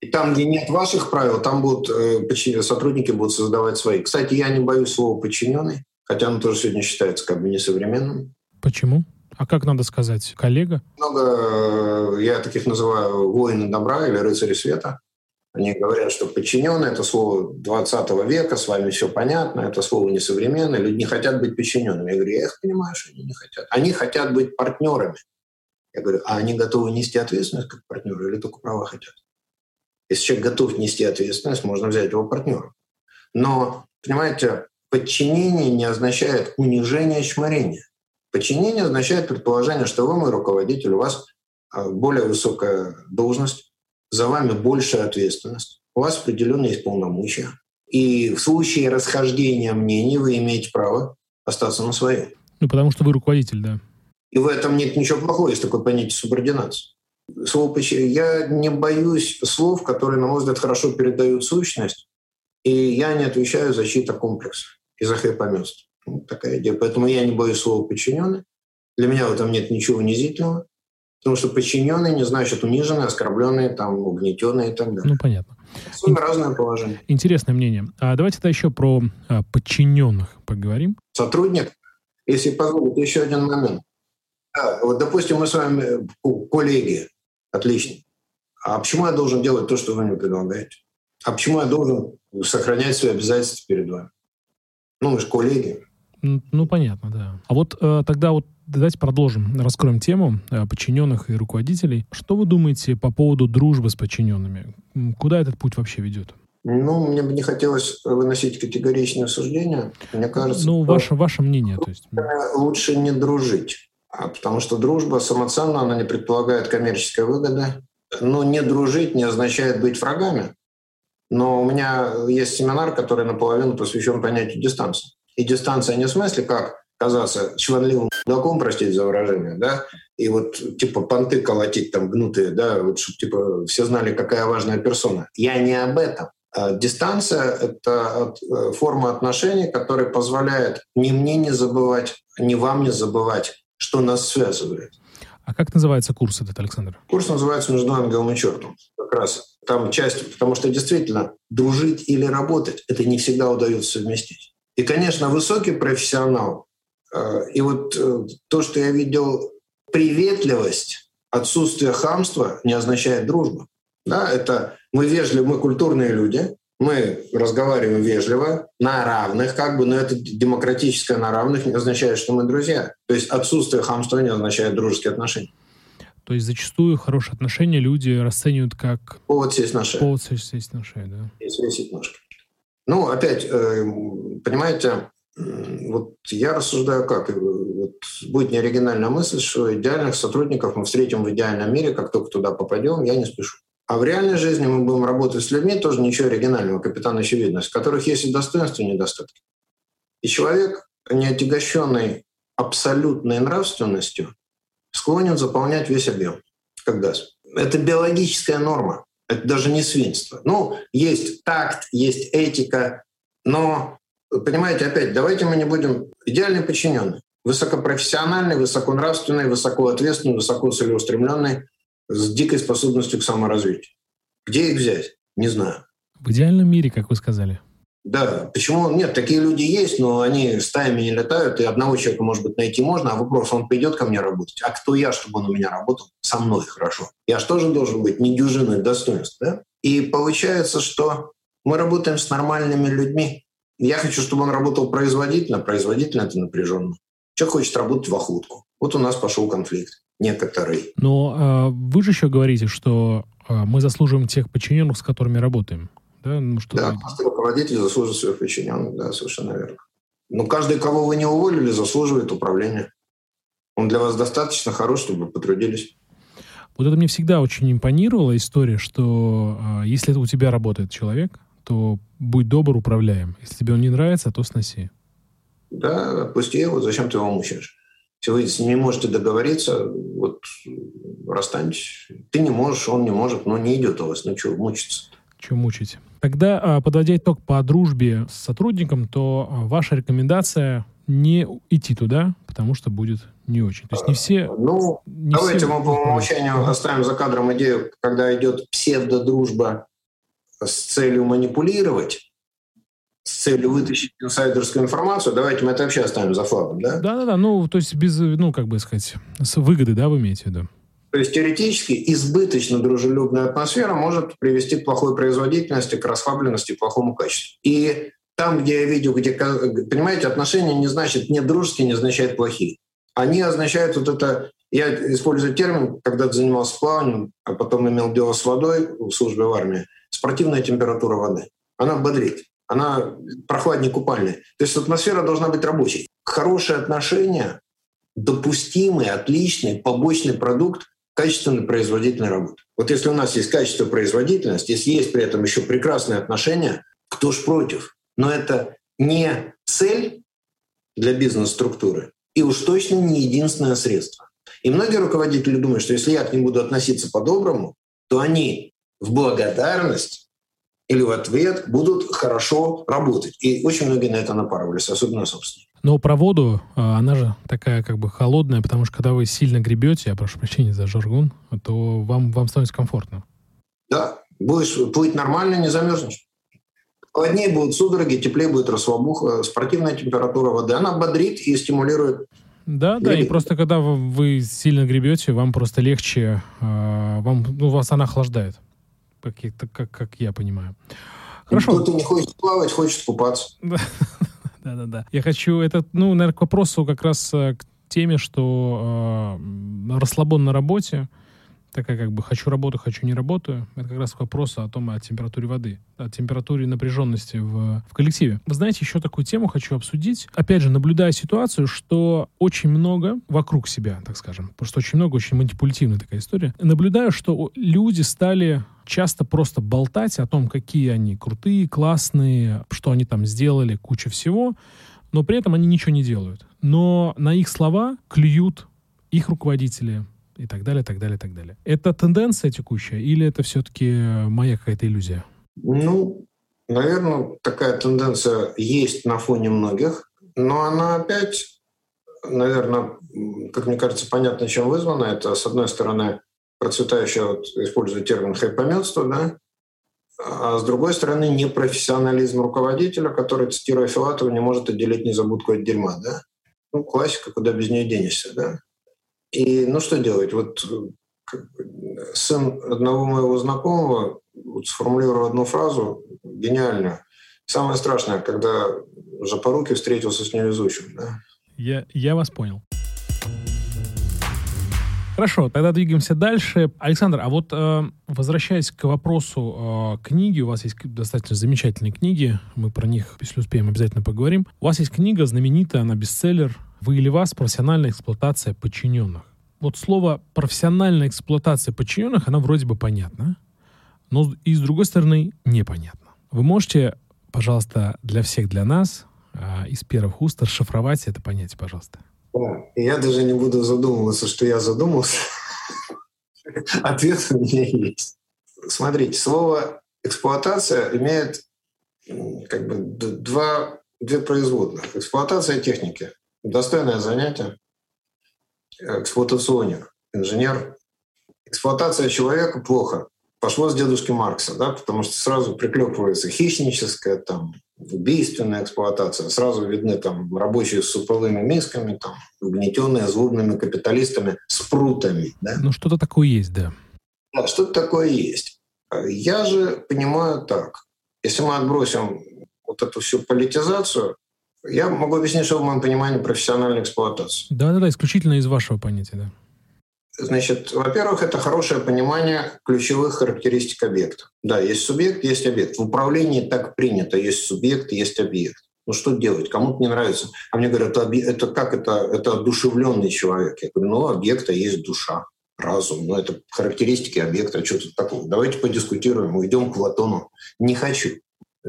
И там, где нет ваших правил, там будут э, сотрудники будут создавать свои. Кстати, я не боюсь слова «подчиненный», хотя оно тоже сегодня считается как бы несовременным.
Почему? А как надо сказать? Коллега?
Много, э, я таких называю воины добра или рыцари света. Они говорят, что подчиненный – это слово 20 века, с вами все понятно, это слово несовременное, люди не хотят быть подчиненными. Я говорю, я их понимаю, что они не хотят. Они хотят быть партнерами. Я говорю, а они готовы нести ответственность как партнеры или только права хотят? Если человек готов нести ответственность, можно взять его партнера. Но, понимаете, подчинение не означает унижение, чморение. Подчинение означает предположение, что вы мой руководитель, у вас а, более высокая должность, за вами большая ответственность, у вас определенные есть полномочия. И в случае расхождения мнений вы имеете право остаться на своей.
Ну, потому что вы руководитель, да.
И в этом нет ничего плохого, есть такое понятие субординации. Слово Я не боюсь слов, которые, на мой взгляд, хорошо передают сущность, и я не отвечаю за чьи-то комплексы и за хэппомест. Вот такая идея. Поэтому я не боюсь слова «подчиненный». Для меня в этом нет ничего унизительного. Потому что подчиненный не значит униженный, оскорбленный, там, угнетенный и так далее.
Ну, понятно.
Ин... разное положение.
Интересное мнение. А давайте тогда еще про а, подчиненных поговорим.
Сотрудник, если позволите, еще один момент. Да, вот, допустим, мы с вами э, коллеги, отлично. А почему я должен делать то, что вы мне предлагаете? А почему я должен сохранять свои обязательства перед вами? Ну, мы же коллеги.
Ну, понятно, да. А вот э, тогда вот давайте продолжим, раскроем тему э, подчиненных и руководителей. Что вы думаете по поводу дружбы с подчиненными? Куда этот путь вообще ведет?
Ну, мне бы не хотелось выносить категоричные суждения. Мне кажется,
ну, ваше, ваше мнение, то есть.
Лучше не дружить. А потому что дружба самоценна, она не предполагает коммерческой выгоды. Но не дружить не означает быть врагами. Но у меня есть семинар, который наполовину посвящен понятию дистанции. И дистанция не в смысле, как казаться чванливым мудаком, простите за выражение, да, и вот типа понты колотить там гнутые, да, вот чтобы типа все знали, какая важная персона. Я не об этом. А дистанция — это э, форма отношений, которая позволяет ни мне не забывать, ни вам не забывать, что нас связывает.
А как называется курс этот, Александр?
Курс называется «Между ангелом и чертом». Как раз там часть, потому что действительно дружить или работать — это не всегда удается совместить. И, конечно, высокий профессионал. Э, и вот э, то, что я видел, приветливость, отсутствие хамства не означает дружбу. Да, это мы вежливы, мы культурные люди, мы разговариваем вежливо, на равных, как бы, но это демократическое на равных не означает, что мы друзья. То есть отсутствие хамства не означает дружеские отношения.
То есть зачастую хорошие отношения люди расценивают как...
Повод сесть на шею.
Повод сесть на шею, да.
И свесить ножки. Ну, опять, э, понимаете, вот я рассуждаю как? Вот будет неоригинальная мысль, что идеальных сотрудников мы встретим в идеальном мире, как только туда попадем, я не спешу. А в реальной жизни мы будем работать с людьми, тоже ничего оригинального, капитан очевидность, которых есть и достоинства, и недостатки. И человек, не отягощенный абсолютной нравственностью, склонен заполнять весь объем, как газ. Это биологическая норма, это даже не свинство. Ну, есть такт, есть этика, но, понимаете, опять, давайте мы не будем идеальный подчиненный, высокопрофессиональный, высоконравственный, высокоответственный, высоко целеустремленный, с дикой способностью к саморазвитию. Где их взять? Не знаю.
В идеальном мире, как вы сказали.
Да, почему? Нет, такие люди есть, но они стаями не летают, и одного человека, может быть, найти можно, а вопрос, он придет ко мне работать, а кто я, чтобы он у меня работал? Со мной хорошо. Я же тоже должен быть недюжинных достоинств, да? И получается, что мы работаем с нормальными людьми. Я хочу, чтобы он работал производительно, производительно — это напряженно. Человек хочет работать в охотку. Вот у нас пошел конфликт некоторый.
Но э, вы же еще говорите, что э, мы заслуживаем тех подчиненных, с которыми работаем. Да,
ну, что да каждый руководитель заслуживает своих подчиненных, да, совершенно верно. Но каждый, кого вы не уволили, заслуживает управления. Он для вас достаточно хорош, чтобы вы потрудились.
Вот это мне всегда очень импонировала история, что э, если у тебя работает человек, то будь добр, управляем. Если тебе он не нравится, то сноси.
Да, отпусти его, зачем ты его мучаешь? Если вы с ним не можете договориться, вот расстаньтесь. Ты не можешь, он не может, но не идет у вас. Ну что, мучиться?
Что мучить? Тогда, а, подводя итог по дружбе с сотрудником, то а, ваша рекомендация не идти туда, потому что будет не очень. То есть не все...
Ну, не давайте все... мы по умолчанию оставим за кадром идею, когда идет псевдодружба с целью манипулировать, с целью вытащить инсайдерскую информацию, давайте мы это вообще оставим за флагом, да?
Да-да-да, ну, то есть без, ну, как бы сказать, с выгоды, да, вы имеете в виду?
То есть теоретически избыточно дружелюбная атмосфера может привести к плохой производительности, к расслабленности, к плохому качеству. И там, где я видел, где, понимаете, отношения не значит не дружеские, не означает плохие. Они означают вот это, я использую термин, когда занимался плаванием, а потом имел дело с водой в службе в армии, спортивная температура воды. Она бодрит, она прохладнее купальная. То есть атмосфера должна быть рабочей. Хорошие отношения, допустимый, отличный, побочный продукт качественной производительной работы. Вот если у нас есть качество производительность, если есть при этом еще прекрасные отношения, кто ж против? Но это не цель для бизнес-структуры и уж точно не единственное средство. И многие руководители думают, что если я к ним буду относиться по-доброму, то они в благодарность или в ответ будут хорошо работать. И очень многие на это напарывались, особенно собственники.
Но про воду, а, она же такая как бы холодная, потому что когда вы сильно гребете, я прошу прощения за жаргон, то вам, вам становится комфортно.
Да, будешь плыть нормально, не замерзнешь. Холоднее будут судороги, теплее будет расслабуха, спортивная температура воды. Она бодрит и стимулирует
да, да, и просто когда вы сильно гребете, вам просто легче, а, вам, ну, вас она охлаждает, как, как, как я понимаю.
Хорошо. Кто-то не хочет плавать, хочет купаться.
Да-да-да. Я хочу, это, ну, наверное, к вопросу как раз э, к теме, что э, расслабон на работе, такая как бы хочу работу, хочу не работаю. Это как раз вопрос о том, о температуре воды, о температуре напряженности в, в коллективе. Вы знаете, еще такую тему хочу обсудить. Опять же, наблюдая ситуацию, что очень много вокруг себя, так скажем, просто очень много, очень манипулятивная такая история, наблюдаю, что люди стали часто просто болтать о том, какие они крутые, классные, что они там сделали, куча всего, но при этом они ничего не делают. Но на их слова клюют их руководители, и так далее, так далее, так далее. Это тенденция текущая или это все-таки моя какая-то иллюзия?
Ну, наверное, такая тенденция есть на фоне многих, но она опять, наверное, как мне кажется, понятно, чем вызвана. Это, с одной стороны, процветающее, вот, использую термин хайпометство, да, а с другой стороны, непрофессионализм руководителя, который, цитируя Филатова, не может отделить незабудку от дерьма. Да? Ну, классика, куда без нее денешься. Да? И ну что делать? Вот сын одного моего знакомого вот сформулировал одну фразу гениальную. Самое страшное, когда за поруки встретился с невезучим. Да?
Я, я вас понял. Хорошо, тогда двигаемся дальше. Александр, а вот э, возвращаясь к вопросу э, книги, у вас есть достаточно замечательные книги, мы про них, если успеем, обязательно поговорим. У вас есть книга знаменитая, она бестселлер вы или вас профессиональная эксплуатация подчиненных. Вот слово профессиональная эксплуатация подчиненных, она вроде бы понятна, но и с другой стороны непонятна. Вы можете, пожалуйста, для всех, для нас, э, из первых уст расшифровать это понятие, пожалуйста.
Я даже не буду задумываться, что я задумался. Ответ у меня есть. Смотрите, слово эксплуатация имеет как бы два, две производных. Эксплуатация техники Достойное занятие. Эксплуатационник, инженер. Эксплуатация человека плохо. Пошло с дедушки Маркса, да, потому что сразу приклепывается хищническая, там, убийственная эксплуатация. Сразу видны там рабочие с суповыми мисками, там, угнетенные злобными капиталистами с прутами. Да?
Ну, что-то такое есть, да.
Да, что-то такое есть. Я же понимаю так. Если мы отбросим вот эту всю политизацию, я могу объяснить, что в моем понимании профессиональной эксплуатации.
Да-да-да, исключительно из вашего понятия, да.
Значит, во-первых, это хорошее понимание ключевых характеристик объекта. Да, есть субъект, есть объект. В управлении так принято. Есть субъект, есть объект. Ну что делать? Кому-то не нравится. А мне говорят, это, это как это? Это одушевленный человек. Я говорю, ну, объекта есть душа, разум. Ну, это характеристики объекта. Что тут такого? Давайте подискутируем, уйдем к Платону. Не хочу.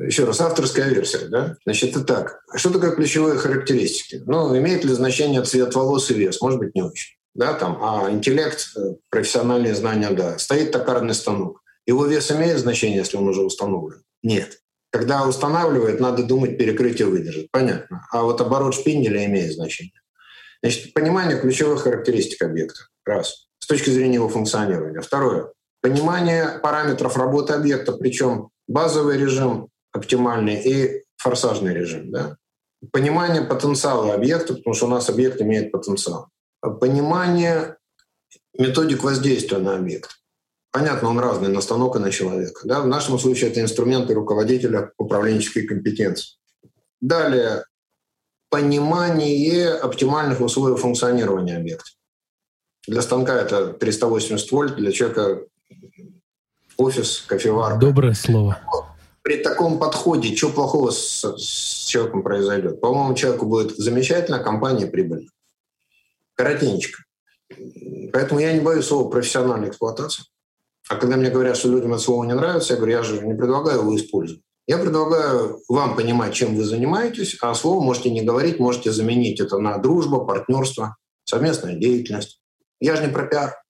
Еще раз, авторская версия, да? Значит, это так. Что такое ключевые характеристики? Ну, имеет ли значение цвет волос и вес? Может быть, не очень. Да, там, а интеллект, э, профессиональные знания, да. Стоит токарный станок. Его вес имеет значение, если он уже установлен? Нет. Когда устанавливает, надо думать, перекрытие выдержит. Понятно. А вот оборот шпинделя имеет значение. Значит, понимание ключевых характеристик объекта. Раз. С точки зрения его функционирования. Второе. Понимание параметров работы объекта, причем базовый режим, оптимальный и форсажный режим. Да? Понимание потенциала объекта, потому что у нас объект имеет потенциал. Понимание методик воздействия на объект. Понятно, он разный на станок и на человека. Да? В нашем случае это инструменты руководителя управленческой компетенции. Далее, понимание оптимальных условий функционирования объекта. Для станка это 380 вольт, для человека офис, кофеварка.
Доброе слово.
При таком подходе, что плохого с, с человеком произойдет? По-моему, человеку будет замечательно, а компания прибыльна. Коротенечко. Поэтому я не боюсь слова профессиональная эксплуатация. А когда мне говорят, что людям это слово не нравится, я говорю, я же не предлагаю его использовать. Я предлагаю вам понимать, чем вы занимаетесь, а слово можете не говорить, можете заменить это на дружба, партнерство, совместная деятельность. Я же не про пиар.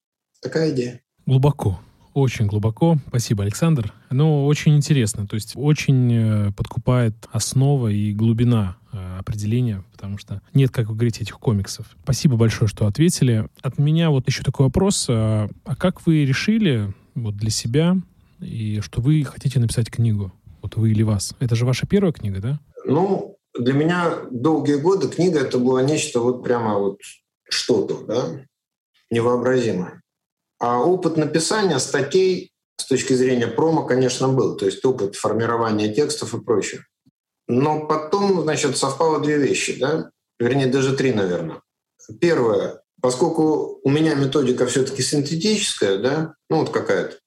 Такая идея.
Глубоко. Очень глубоко. Спасибо, Александр. Но очень интересно. То есть очень э, подкупает основа и глубина э, определения, потому что нет, как вы говорите, этих комиксов. Спасибо большое, что ответили. От меня вот еще такой вопрос. А, а как вы решили вот для себя, и что вы хотите написать книгу? Вот вы или вас. Это же ваша первая книга, да?
Ну, для меня долгие годы книга это было нечто вот прямо вот что-то, да, невообразимое. А опыт написания статей с точки зрения промо, конечно, был. То есть опыт формирования текстов и прочее. Но потом, значит, совпало две вещи, да? Вернее, даже три, наверное. Первое, поскольку у меня методика все-таки синтетическая, да, ну вот какая-то,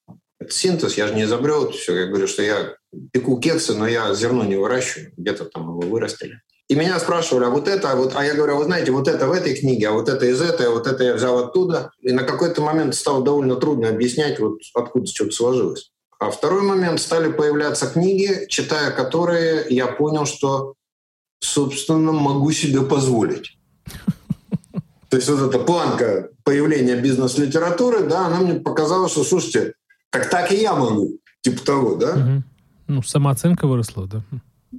это синтез, я же не изобрел это все. Я говорю, что я пеку кексы, но я зерно не выращиваю, где-то там его вырастили. И меня спрашивали, а вот это, а вот, а я говорю, а вы знаете, вот это в этой книге, а вот это из этой, а вот это я взял оттуда. И на какой-то момент стало довольно трудно объяснять, вот откуда что-то сложилось. А второй момент, стали появляться книги, читая которые, я понял, что, собственно, могу себе позволить. То есть вот эта планка появления бизнес-литературы, да, она мне показала, что, слушайте, так так и я могу, типа того, да? Угу.
Ну, самооценка выросла, да?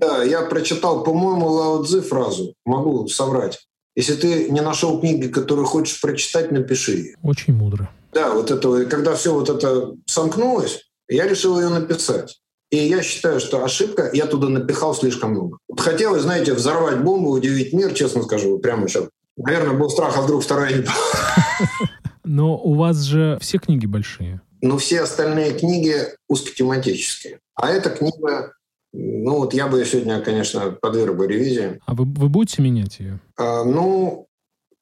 Да, я прочитал, по-моему, Лао Цзи фразу, могу соврать. Если ты не нашел книги, которые хочешь прочитать, напиши ее.
Очень мудро.
Да, вот это, когда все вот это сомкнулось, я решил ее написать. И я считаю, что ошибка, я туда напихал слишком много. Вот хотелось, знаете, взорвать бомбу, удивить мир, честно скажу, прямо сейчас. Наверное, был страх, а вдруг вторая не
Но у вас же все книги большие.
Но все остальные книги узкотематические. А эта книга ну, вот я бы ее сегодня, конечно, подверг бы ревизии.
А вы, вы будете менять ее?
А, ну,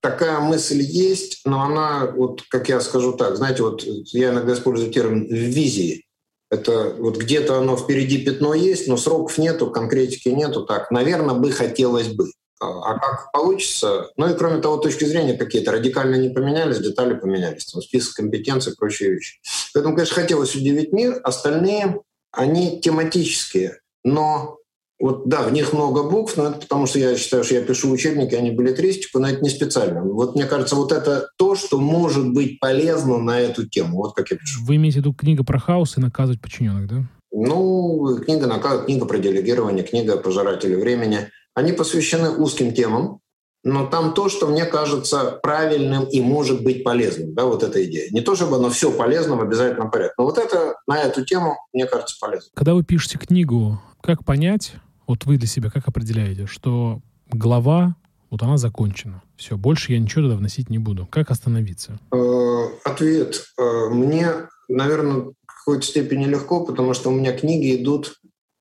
такая мысль есть, но она, вот как я скажу так, знаете, вот я иногда использую термин «визии». Это вот где-то оно впереди пятно есть, но сроков нету, конкретики нету. Так, наверное, бы хотелось бы. А, а как получится? Ну и кроме того, точки зрения какие-то радикально не поменялись, детали поменялись, там список компетенций и прочие вещи. Поэтому, конечно, хотелось удивить мир. Остальные, они тематические. Но вот да, в них много букв, но это потому что я считаю, что я пишу учебники, а не билетристику, но это не специально. Вот мне кажется, вот это то, что может быть полезно на эту тему. Вот как я пишу.
Вы имеете в виду книга про хаос и наказывать подчиненных, да?
Ну, книга наказывать, книга про делегирование, книга пожиратели времени. Они посвящены узким темам, но там то, что мне кажется правильным и может быть полезным, да, вот эта идея. Не то, чтобы оно все полезно в обязательном порядке, но вот это на эту тему, мне кажется, полезно.
Когда вы пишете книгу, как понять, вот вы для себя как определяете, что глава, вот она закончена. Все, больше я ничего туда вносить не буду. Как остановиться?
Э, ответ. Э, мне, наверное, в какой-то степени легко, потому что у меня книги идут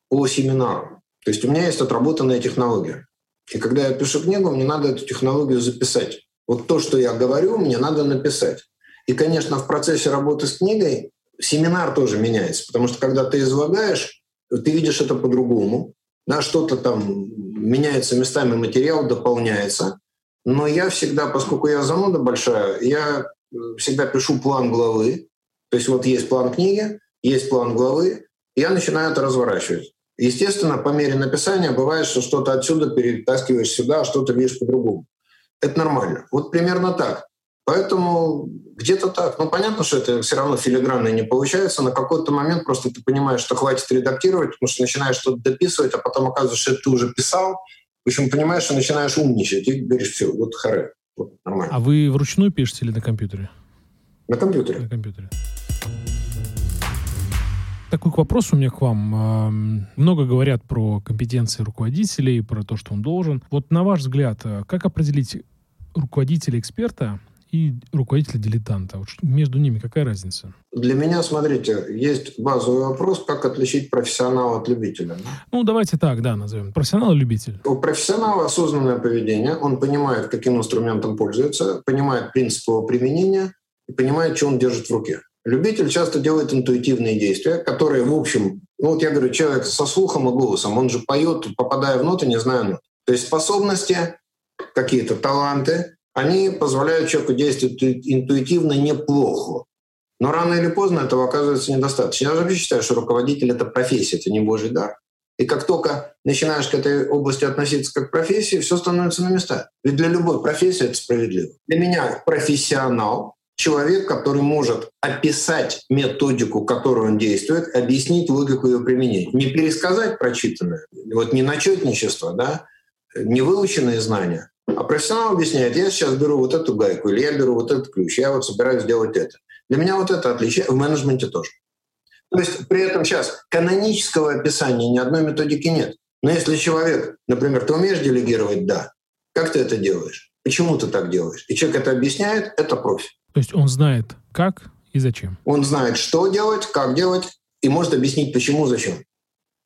по семинарам. То есть у меня есть отработанная технология. И когда я пишу книгу, мне надо эту технологию записать. Вот то, что я говорю, мне надо написать. И, конечно, в процессе работы с книгой семинар тоже меняется, потому что когда ты излагаешь, ты видишь это по-другому, да, что-то там меняется местами, материал дополняется. Но я всегда, поскольку я зануда большая, я э, всегда пишу план главы. То есть вот есть план книги, есть план главы, и я начинаю это разворачивать. Естественно, по мере написания бывает, что что-то отсюда перетаскиваешь сюда, а что-то видишь по-другому. Это нормально. Вот примерно так. Поэтому где-то так. Ну, понятно, что это все равно филигранно не получается. На какой-то момент просто ты понимаешь, что хватит редактировать, потому что начинаешь что-то дописывать, а потом оказывается, что ты уже писал. В общем, понимаешь, что начинаешь умничать и говоришь, все, вот харе, вот нормально.
А вы вручную пишете или на компьютере?
На компьютере.
На компьютере такой вопрос у меня к вам. Много говорят про компетенции руководителей, про то, что он должен. Вот на ваш взгляд, э, как определить руководителя-эксперта и руководителя-дилетанта? Вот между ними какая разница?
Для меня, смотрите, есть базовый вопрос, как отличить профессионала от любителя.
Ну, давайте так, да, назовем. Профессионал и любитель.
У профессионала осознанное поведение. Он понимает, каким инструментом пользуется, понимает принцип его применения и понимает, что он держит в руке. Любитель часто делает интуитивные действия, которые, в общем, ну вот я говорю, человек со слухом и голосом, он же поет, попадая в ноты, не зная нот. То есть способности, какие-то таланты, они позволяют человеку действовать интуитивно неплохо. Но рано или поздно этого оказывается недостаточно. Я вообще считаю, что руководитель — это профессия, это не божий дар. И как только начинаешь к этой области относиться как к профессии, все становится на места. Ведь для любой профессии это справедливо. Для меня профессионал — человек, который может описать методику, которую он действует, объяснить логику ее применения. Не пересказать прочитанное, вот не начетничество, да, не выученные знания, а профессионал объясняет, я сейчас беру вот эту гайку, или я беру вот этот ключ, я вот собираюсь сделать это. Для меня вот это отличие в менеджменте тоже. То есть при этом сейчас канонического описания ни одной методики нет. Но если человек, например, ты умеешь делегировать, да, как ты это делаешь? Почему ты так делаешь? И человек это объясняет, это профи.
То есть он знает, как и зачем.
Он знает, что делать, как делать, и может объяснить, почему, зачем.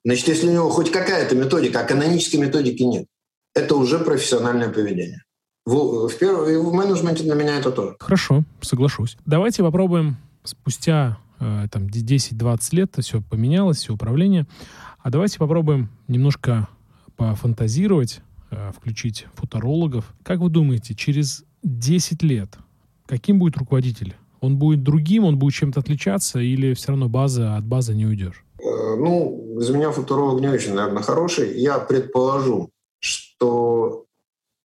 Значит, если у него хоть какая-то методика, а канонической методики нет, это уже профессиональное поведение. В, в, в менеджменте для меня это тоже.
Хорошо, соглашусь. Давайте попробуем спустя э, там 10-20 лет все поменялось, все управление. А давайте попробуем немножко пофантазировать, э, включить футурологов. Как вы думаете, через 10 лет каким будет руководитель? Он будет другим, он будет чем-то отличаться или все равно база от базы не уйдешь?
Э, ну, из меня футуролог не очень, наверное, хороший. Я предположу, что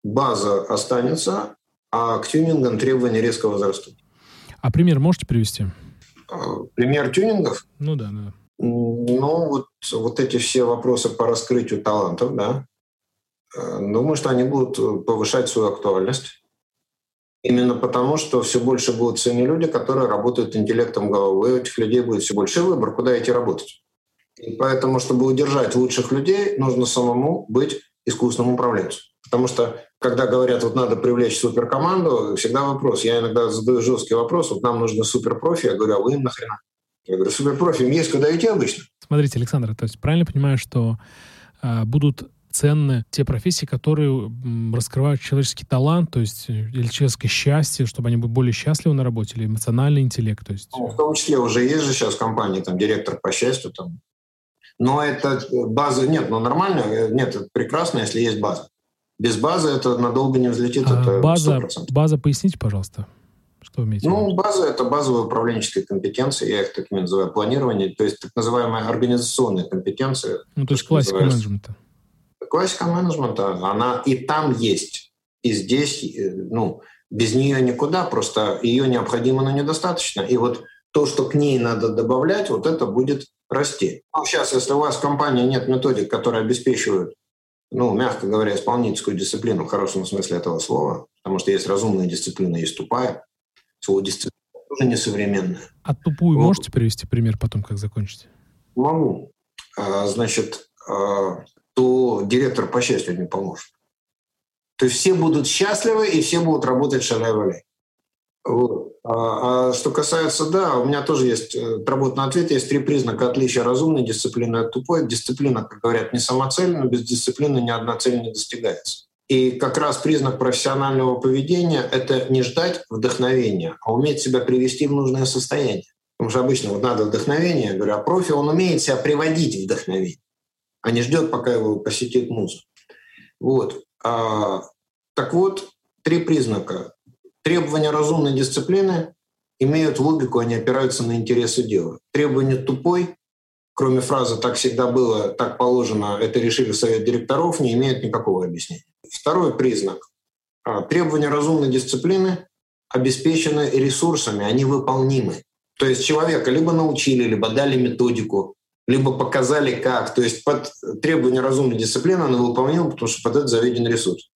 база останется, а к тюнингам требования резко возрастут.
А пример можете привести?
А, пример тюнингов?
Ну да, да.
Ну, вот, вот эти все вопросы по раскрытию талантов, да. Э, думаю, что они будут повышать свою актуальность. Именно потому, что все больше будут цены люди, которые работают интеллектом головы. У этих людей будет все больше выбор, куда идти работать. И поэтому, чтобы удержать лучших людей, нужно самому быть искусственному управленцу. Потому что, когда говорят, вот надо привлечь суперкоманду, всегда вопрос. Я иногда задаю жесткий вопрос, вот нам нужны суперпрофи. Я говорю, а вы им нахрена? Я говорю, суперпрофи им есть куда идти обычно.
Смотрите, Александр, то есть правильно понимаю, что э, будут ценны те профессии, которые раскрывают человеческий талант, то есть э, или человеческое счастье, чтобы они были более счастливы на работе, или эмоциональный интеллект. То есть...
Ну, в том числе уже есть же сейчас компании, там, директор по счастью, там, но это база... Нет, ну нормально, э, нет, это прекрасно, если есть база. Без базы это надолго не взлетит, а это
база, 100%. База, поясните, пожалуйста. Что
имеете? Ну, база — это базовые управленческие компетенции, я их такими называю, планирование, то есть так называемая организационная компетенция.
Ну, то есть классика называется. менеджмента.
Классика менеджмента, она и там есть, и здесь, э, ну, без нее никуда, просто ее необходимо, но недостаточно. И вот то, что к ней надо добавлять, вот это будет расти. Ну, сейчас, если у вас в компании нет методик, которые обеспечивают, ну, мягко говоря, исполнительскую дисциплину в хорошем смысле этого слова, потому что есть разумная дисциплина, есть тупая, слово дисциплина тоже несовременное.
А тупую вот. можете привести пример потом, как закончите?
Могу. А, значит, а, то директор по счастью не поможет. То есть все будут счастливы и все будут работать шаля-валя. Вот. А, а что касается, да, у меня тоже есть э, работный ответ, есть три признака отличия разумной дисциплины от тупой. Дисциплина, как говорят, не самоцель, но без дисциплины ни одна цель не достигается. И как раз признак профессионального поведения — это не ждать вдохновения, а уметь себя привести в нужное состояние. Потому что обычно вот надо вдохновение, я говорю, а профи, он умеет себя приводить в вдохновение, а не ждет, пока его посетит муза. Вот. А, так вот, три признака Требования разумной дисциплины имеют логику, они опираются на интересы дела. Требование тупой, кроме фразы «так всегда было, так положено, это решили совет директоров», не имеет никакого объяснения. Второй признак. А, требования разумной дисциплины обеспечены ресурсами, они выполнимы. То есть человека либо научили, либо дали методику, либо показали как. То есть под требования разумной дисциплины он выполнил, потому что под это заведен ресурс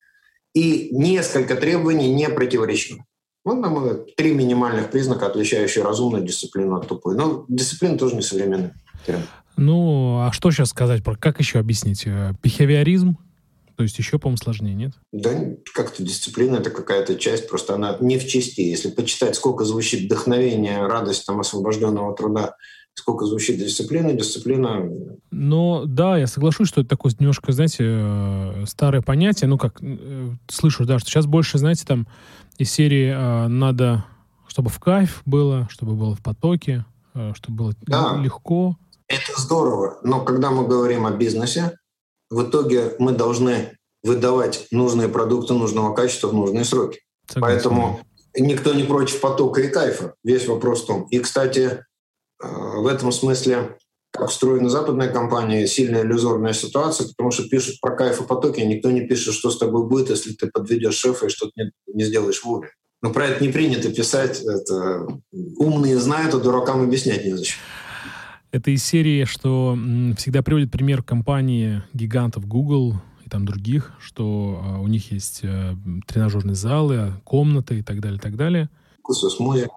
и несколько требований не противоречивы. Вот, на мой взгляд, три минимальных признака, отличающие разумную дисциплину от тупой. Но дисциплина тоже не современный термин.
Ну, а что сейчас сказать про как еще объяснить? Бихевиоризм, То есть еще, по-моему, сложнее, нет?
Да, как-то дисциплина — это какая-то часть, просто она не в части. Если почитать, сколько звучит вдохновение, радость там, освобожденного труда, сколько звучит дисциплина, дисциплина...
Но да, я соглашусь, что это такое немножко, знаете, э, старое понятие. Ну, как э, слышу, да, что сейчас больше, знаете, там из серии надо, чтобы в кайф было, чтобы было в потоке, чтобы было да. легко.
Это здорово, но когда мы говорим о бизнесе, в итоге мы должны выдавать нужные продукты нужного качества в нужные сроки. Согласен. Поэтому никто не против потока и кайфа. Весь вопрос в том. И, кстати, в этом смысле, как устроена западная компания, сильная иллюзорная ситуация, потому что пишут про кайф и потоки, а никто не пишет, что с тобой будет, если ты подведешь шефа и что-то не, не сделаешь вовремя. Но про это не принято писать. Это умные знают, а дуракам объяснять незачем.
Это из серии, что всегда приводит пример компании гигантов Google и там других, что а, у них есть э, тренажерные залы, комнаты и так далее, и так далее.
Смузи,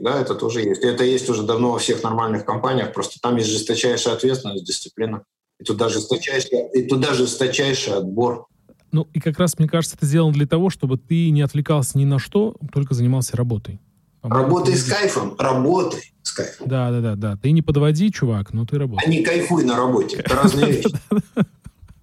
да, это тоже есть. Это есть уже давно во всех нормальных компаниях, просто там есть жесточайшая ответственность, дисциплина. И туда жесточайший, и туда жесточайший отбор.
Ну, и как раз, мне кажется, это сделано для того, чтобы ты не отвлекался ни на что, только занимался работой.
Работай с кайфом, работай с кайфом.
Да, да, да, да. Ты не подводи, чувак, но ты работаешь.
А не кайфуй на работе. Это разные вещи.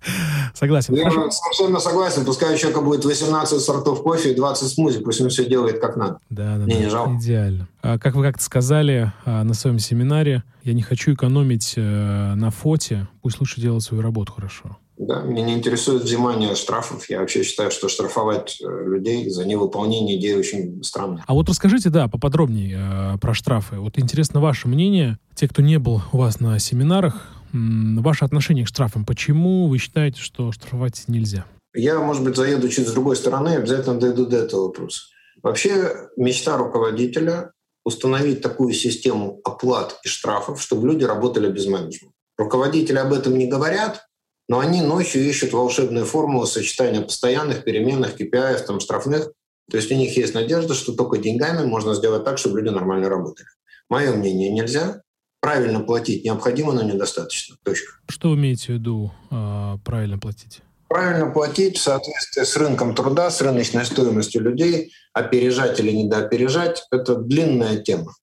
Согласен.
Я совершенно согласен. Пускай у человека будет 18 сортов кофе и 20 смузи, пусть он все делает как надо.
Да, да, Мне да. не жалко. Идеально. А, как вы как-то сказали а, на своем семинаре, я не хочу экономить э, на фоте, пусть лучше делать свою работу хорошо.
Да, меня не интересует взимание штрафов. Я вообще считаю, что штрафовать э, людей за невыполнение идеи очень странно.
А вот расскажите, да, поподробнее э, про штрафы. Вот интересно ваше мнение, те, кто не был у вас на семинарах, ваше отношение к штрафам. Почему вы считаете, что штрафовать нельзя?
Я, может быть, заеду чуть с другой стороны, обязательно дойду до этого вопроса. Вообще мечта руководителя установить такую систему оплат и штрафов, чтобы люди работали без менеджмента. Руководители об этом не говорят, но они ночью ищут волшебную формулу сочетания постоянных, переменных, KPI, там, штрафных. То есть у них есть надежда, что только деньгами можно сделать так, чтобы люди нормально работали. Мое мнение, нельзя. Правильно платить необходимо, но недостаточно. Точка.
Что вы имеете в виду э, правильно платить?
Правильно платить в соответствии с рынком труда, с рыночной стоимостью людей, опережать или недоопережать – это длинная тема.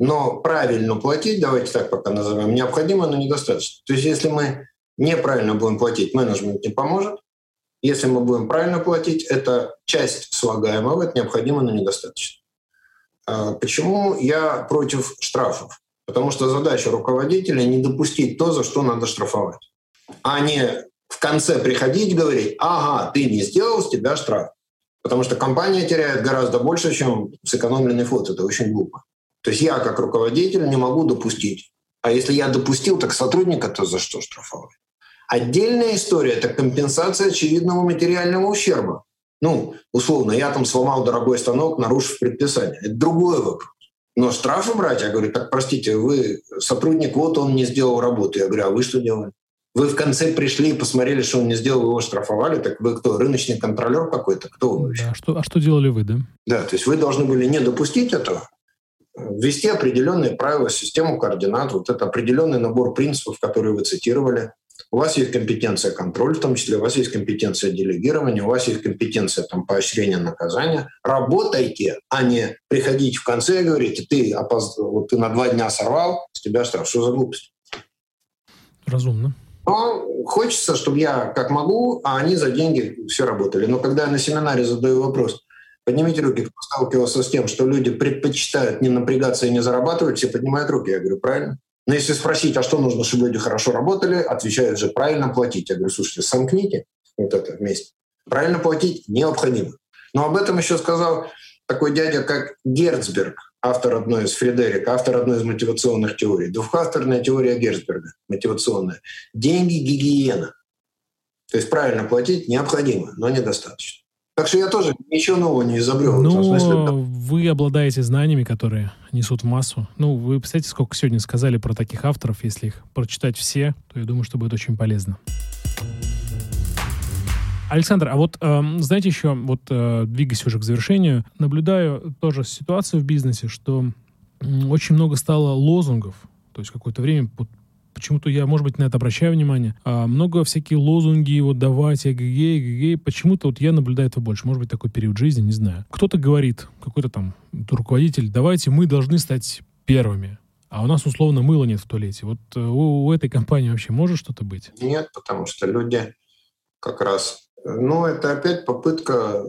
Но правильно платить, давайте так пока назовем, необходимо, но недостаточно. То есть если мы неправильно будем платить, менеджмент не поможет. Если мы будем правильно платить, это часть слагаемого, это необходимо, но недостаточно. А почему я против штрафов? Потому что задача руководителя не допустить то, за что надо штрафовать, а не в конце приходить говорить, ага, ты не сделал, с тебя штраф. Потому что компания теряет гораздо больше, чем сэкономленный флот. Это очень глупо. То есть я как руководитель не могу допустить. А если я допустил, так сотрудника-то за что штрафовать? Отдельная история – это компенсация очевидного материального ущерба. Ну, условно, я там сломал дорогой станок, нарушив предписание. Это другой вопрос. Но штрафы брать, я говорю, так, простите, вы сотрудник, вот он не сделал работу. Я говорю, а вы что делали? Вы в конце пришли и посмотрели, что он не сделал, его штрафовали. Так вы кто, рыночный контролер какой-то? Кто вы вообще?
Да, что, а что делали вы, да?
Да, то есть вы должны были не допустить этого, ввести определенные правила, систему координат, вот это определенный набор принципов, которые вы цитировали, у вас есть компетенция контроля, в том числе у вас есть компетенция делегирования, у вас есть компетенция там, поощрения наказания. Работайте, а не приходите в конце и говорите, ты, опоз... вот, ты на два дня сорвал, с тебя штраф. Что за глупость?
Разумно.
Но хочется, чтобы я как могу, а они за деньги все работали. Но когда я на семинаре задаю вопрос, поднимите руки, кто сталкивался с тем, что люди предпочитают не напрягаться и не зарабатывать, все поднимают руки. Я говорю, правильно. Но если спросить, а что нужно, чтобы люди хорошо работали, отвечают же правильно платить. Я говорю, слушайте, сомкните вот это вместе. Правильно платить необходимо. Но об этом еще сказал такой дядя, как Герцберг, автор одной из Фредерика, автор одной из мотивационных теорий. Двухфакторная теория Герцберга, мотивационная. Деньги – гигиена. То есть правильно платить необходимо, но недостаточно. Так что я тоже ничего нового не изобрел.
Ну, смысле, вы обладаете знаниями, которые несут в массу. Ну, вы представляете, сколько сегодня сказали про таких авторов. Если их прочитать все, то я думаю, что будет очень полезно. Александр, а вот э, знаете еще, вот э, двигаясь уже к завершению, наблюдаю тоже ситуацию в бизнесе, что очень много стало лозунгов. То есть какое-то время почему-то я, может быть, на это обращаю внимание. А много всякие лозунги, вот давайте, эгегей, эгегей. Почему-то вот я наблюдаю это больше. Может быть, такой период жизни, не знаю. Кто-то говорит, какой-то там руководитель, давайте мы должны стать первыми. А у нас условно мыла нет в туалете. Вот э, у, у этой компании вообще может что-то быть?
Нет, потому что люди как раз... Ну, это опять попытка,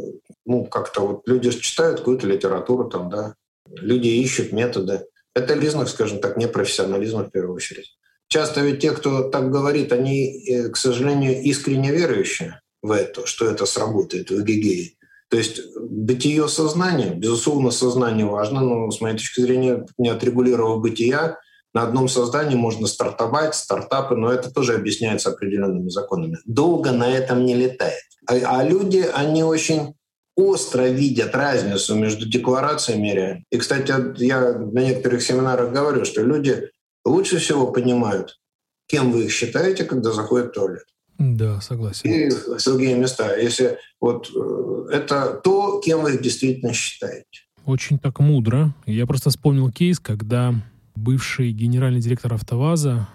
ну, как-то вот люди читают какую-то литературу там, да, люди ищут методы. Это бизнес, скажем так, не профессионализм в первую очередь. Часто ведь те, кто так говорит, они, э, к сожалению, искренне верующие в это, что это сработает в эгегее. То есть бытие сознания, безусловно, сознание важно, но с моей точки зрения, не отрегулировав бытия, на одном создании можно стартовать, стартапы, но это тоже объясняется определенными законами. Долго на этом не летает. А, а люди, они очень остро видят разницу между декларациями и реальностью. И, кстати, я на некоторых семинарах говорю, что люди лучше всего понимают, кем вы их считаете, когда заходят в туалет.
Да, согласен.
И другие места. Если вот э, это то, кем вы их действительно считаете.
Очень так мудро. Я просто вспомнил кейс, когда бывший генеральный директор АвтоВАЗа,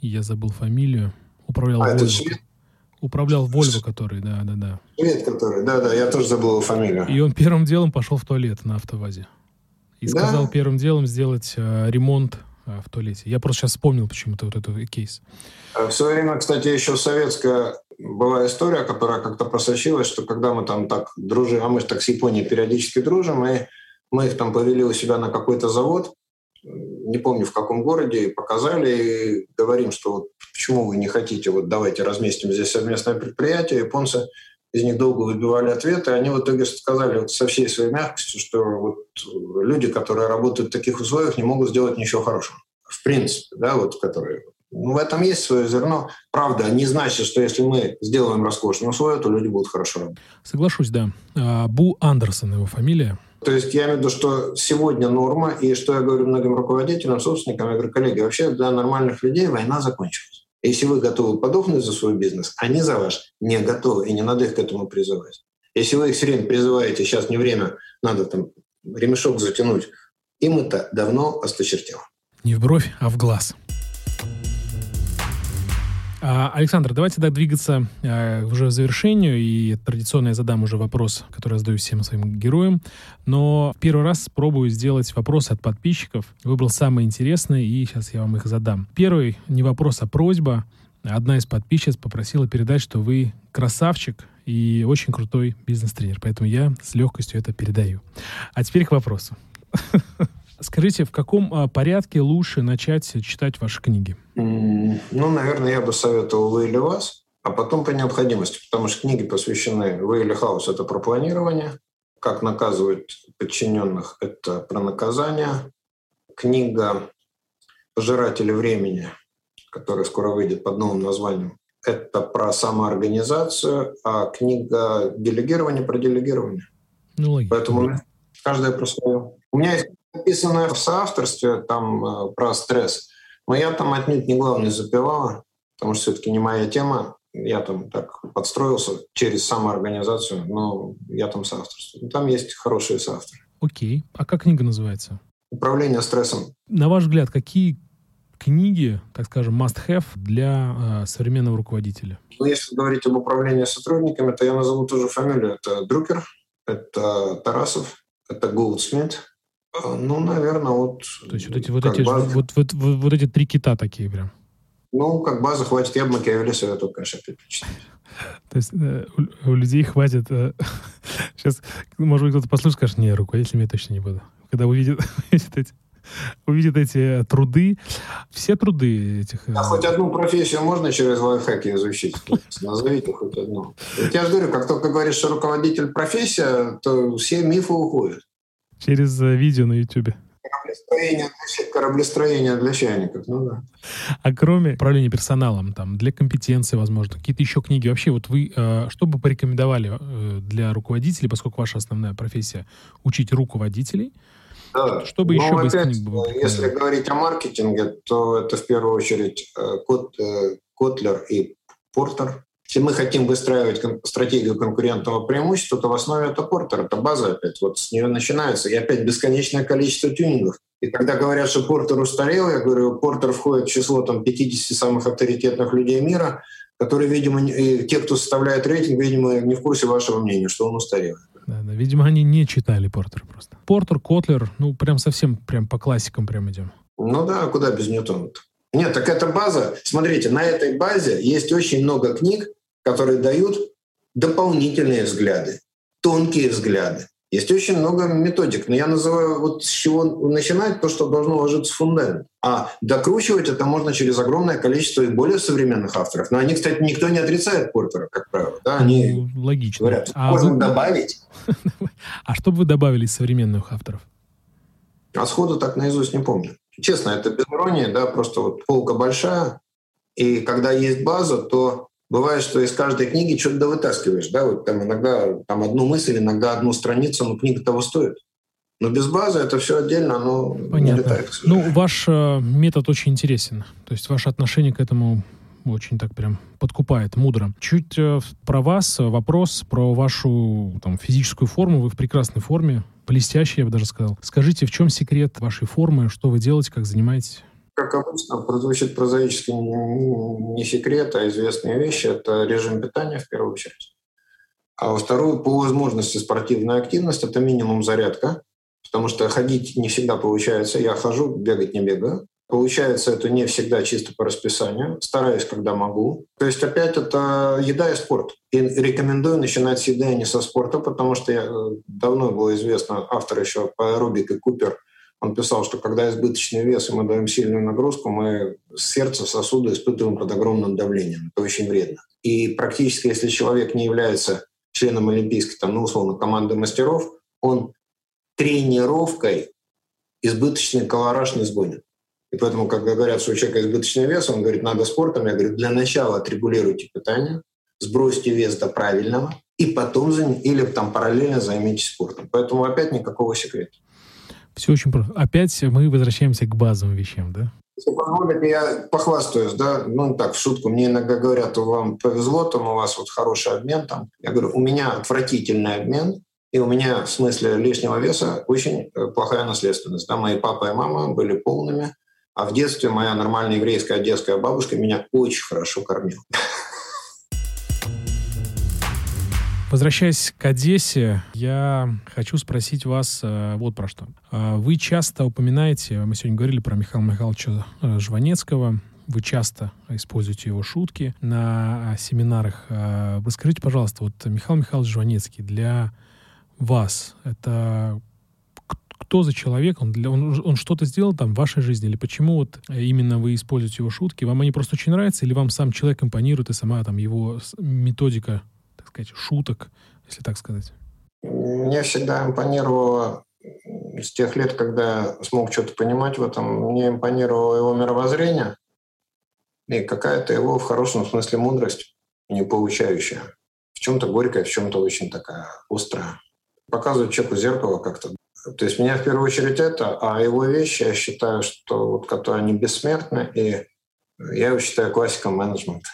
я забыл фамилию, управлял а, Volvo. Управлял Volvo, который, да, да, да.
Швед, который, да, да, я тоже забыл его фамилию.
И он первым делом пошел в туалет на АвтоВАЗе. И да? сказал первым делом сделать э, ремонт в туалете. Я просто сейчас вспомнил почему-то вот этот кейс.
А в свое время, кстати, еще советская была история, которая как-то просочилась, что когда мы там так дружим, а мы же так с Японией периодически дружим, и мы их там повели у себя на какой-то завод, не помню в каком городе, и показали, и говорим, что вот почему вы не хотите, вот давайте разместим здесь совместное предприятие. Японцы из них долго выбивали ответы, они в итоге сказали вот со всей своей мягкостью, что вот люди, которые работают в таких условиях, не могут сделать ничего хорошего. В принципе, да, вот которые ну, в этом есть свое зерно. Правда, не значит, что если мы сделаем роскошные условия, то люди будут хорошо работать.
Соглашусь, да. А, Бу Андерсон его фамилия.
То есть я имею в виду, что сегодня норма, и что я говорю многим руководителям, собственникам, я говорю, коллеги, вообще для нормальных людей война закончилась. Если вы готовы подохнуть за свой бизнес, они за ваш не готовы, и не надо их к этому призывать. Если вы их все время призываете, сейчас не время, надо там ремешок затянуть, им это давно осточертело.
Не в бровь, а в глаз. А, Александр, давайте тогда двигаться а, уже в завершению. И традиционно я задам уже вопрос, который я задаю всем своим героям. Но первый раз спробую сделать вопросы от подписчиков. Выбрал самые интересные, и сейчас я вам их задам. Первый не вопрос, а просьба. Одна из подписчиц попросила передать, что вы красавчик и очень крутой бизнес-тренер. Поэтому я с легкостью это передаю. А теперь к вопросу. Скажите, в каком а, порядке лучше начать читать ваши книги?
Ну, наверное, я бы советовал вы или вас, а потом по необходимости, потому что книги посвящены вы или хаос — это про планирование, как наказывать подчиненных — это про наказание. Книга «Пожиратели времени», которая скоро выйдет под новым названием, это про самоорганизацию, а книга «Делегирование» про делегирование. Ну, логично. Поэтому каждая про свое. У меня есть написанное в соавторстве там э, про стресс, но я там отнюдь не главный запивала, потому что все-таки не моя тема. Я там так подстроился через самоорганизацию, но я там соавторствую. Там есть хорошие соавторы.
Окей. А как книга называется?
Управление стрессом.
На ваш взгляд, какие книги, так скажем, must-have для э, современного руководителя?
Ну, если говорить об управлении сотрудниками, то я назову тоже фамилию. Это Друкер, это Тарасов, это Голдсмит, ну, наверное, вот...
То есть вот эти, вот эти, база... вот, вот, вот, вот эти три кита такие прям?
Ну, как база хватит. Я бы Макиавелли советую, конечно, перечислить.
То есть э, у, у людей хватит... Э, сейчас, может быть, кто-то послушает, скажет, не, руководителями я точно не буду. Когда увидит, увидит эти увидит эти труды, все труды этих...
А хоть одну профессию можно через лайфхаки изучить? Назовите хоть одну. Я же говорю, как только говоришь, что руководитель профессия, то все мифы уходят.
Через э, видео на YouTube.
Кораблестроение для, кораблестроение для чайников, ну да.
А кроме управления персоналом, там, для компетенции, возможно, какие-то еще книги. Вообще, вот вы э, что бы порекомендовали э, для руководителей, посколько ваша основная профессия — учить руководителей,
да. Чтобы еще ну, опять, книг было. Если говорить о маркетинге, то это в первую очередь Кот, Котлер и Портер. Если мы хотим выстраивать стратегию конкурентного преимущества, то в основе это портер, это база опять. Вот с нее начинается. И опять бесконечное количество тюнингов. И когда говорят, что Портер устарел, я говорю, Портер входит в число там, 50 самых авторитетных людей мира, которые, видимо, и те, кто составляет рейтинг, видимо, не в курсе вашего мнения, что он устарел.
Да, да. Видимо, они не читали Портер просто. Портер, Котлер, ну, прям совсем прям по классикам прям идем.
Ну да, куда без Ньютона -то? Нет, так эта база, смотрите, на этой базе есть очень много книг, которые дают дополнительные взгляды, тонкие взгляды. Есть очень много методик, но я называю вот с чего начинать то, что должно ложиться в фундамент. А докручивать это можно через огромное количество и более современных авторов. Но они, кстати, никто не отрицает Портера, как правило. Да? Они
ну, логично.
говорят, а можно вы... добавить.
А что бы вы добавили из современных авторов?
А сходу так наизусть не помню. Честно, это без иронии, да, просто вот полка большая, и когда есть база, то бывает, что из каждой книги что-то вытаскиваешь, да, вот там иногда там одну мысль, иногда одну страницу, но книга того стоит. Но без базы это все отдельно, оно Понятно. не летает.
Ну, ваш э, метод очень интересен. То есть ваше отношение к этому очень так прям подкупает, мудро. Чуть э, про вас вопрос, про вашу там, физическую форму. Вы в прекрасной форме, блестящей, я бы даже сказал. Скажите, в чем секрет вашей формы, что вы делаете, как занимаетесь?
Как обычно, прозвучит прозаически не секрет, а известные вещи. Это режим питания в первую очередь. А во вторую, по возможности спортивная активность, это минимум зарядка, потому что ходить не всегда получается. Я хожу, бегать не бегаю. Получается это не всегда чисто по расписанию. Стараюсь, когда могу. То есть опять это еда и спорт. И рекомендую начинать с еды, а не со спорта, потому что я, э, давно было известно, автор еще по аэробике Купер он писал, что когда избыточный вес и мы даем сильную нагрузку, мы сердце, сосуды испытываем под огромным давлением. Это очень вредно. И практически, если человек не является членом олимпийской, там, ну, условно, команды мастеров, он тренировкой избыточный колораж не сгонит. И поэтому, когда говорят, что у человека избыточный вес, он говорит, надо спортом. Я говорю, для начала отрегулируйте питание, сбросьте вес до правильного, и потом или там параллельно займитесь спортом. Поэтому опять никакого секрета.
Все очень просто. Опять мы возвращаемся к базовым вещам, да?
Если позволите, я похвастаюсь, да, ну так, в шутку, мне иногда говорят, вам повезло, там у вас вот хороший обмен там. Я говорю, у меня отвратительный обмен, и у меня в смысле лишнего веса очень э, плохая наследственность. Да, мои папа и мама были полными, а в детстве моя нормальная еврейская одесская бабушка меня очень хорошо кормила.
Возвращаясь к Одессе, я хочу спросить вас э, вот про что. Э, вы часто упоминаете, мы сегодня говорили про Михаила Михайловича э, Жванецкого, вы часто используете его шутки на семинарах. Расскажите, пожалуйста, вот Михаил Михайлович Жванецкий для вас это кто за человек, он, для, он, он что-то сделал там в вашей жизни, или почему вот именно вы используете его шутки, вам они просто очень нравятся, или вам сам человек импонирует и сама там его методика сказать, шуток, если так сказать?
Мне всегда импонировало с тех лет, когда смог что-то понимать в этом, мне импонировало его мировоззрение и какая-то его в хорошем смысле мудрость, не получающая. В чем-то горькая, в чем-то очень такая острая. Показывает человеку зеркало как-то. То есть меня в первую очередь это, а его вещи, я считаю, что вот которые они бессмертны, и я его считаю классиком менеджмента.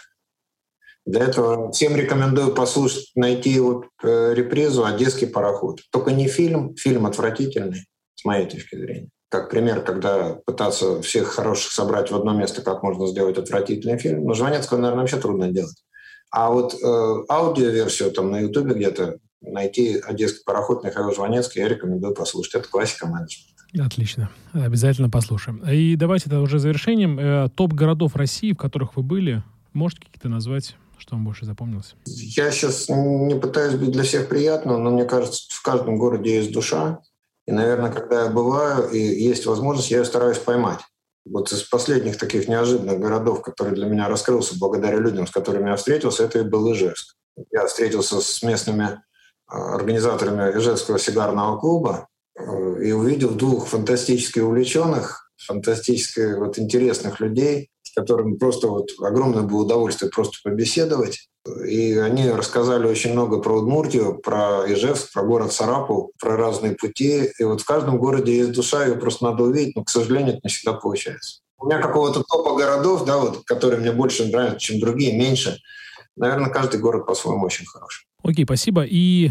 Для этого всем рекомендую послушать, найти вот э, репризу «Одесский пароход». Только не фильм, фильм отвратительный, с моей точки зрения. Как пример, когда пытаться всех хороших собрать в одно место, как можно сделать отвратительный фильм. Но Жванецкого, наверное, вообще трудно делать. А вот э, аудиоверсию там на Ютубе где-то найти «Одесский пароход» Михаил Жванецкий я рекомендую послушать. Это классика менеджмента.
Отлично. Обязательно послушаем. И давайте это уже завершением. Э, топ городов России, в которых вы были, можете какие-то назвать? Что вам больше запомнилось?
Я сейчас не пытаюсь быть для всех приятным, но мне кажется, в каждом городе есть душа. И, наверное, когда я бываю и есть возможность, я ее стараюсь поймать. Вот из последних таких неожиданных городов, который для меня раскрылся благодаря людям, с которыми я встретился, это и был Ижевск. Я встретился с местными а, организаторами Ижевского сигарного клуба э, и увидел двух фантастически увлеченных, фантастически вот интересных людей, которым просто вот огромное было удовольствие просто побеседовать. И они рассказали очень много про Удмуртию, про Ижевск, про город Сарапул, про разные пути. И вот в каждом городе есть душа, ее просто надо увидеть, но, к сожалению, это не всегда получается. У меня какого-то топа городов, да, вот, которые мне больше нравятся, чем другие, меньше. наверное, каждый город по-своему очень хороший.
Окей, спасибо. И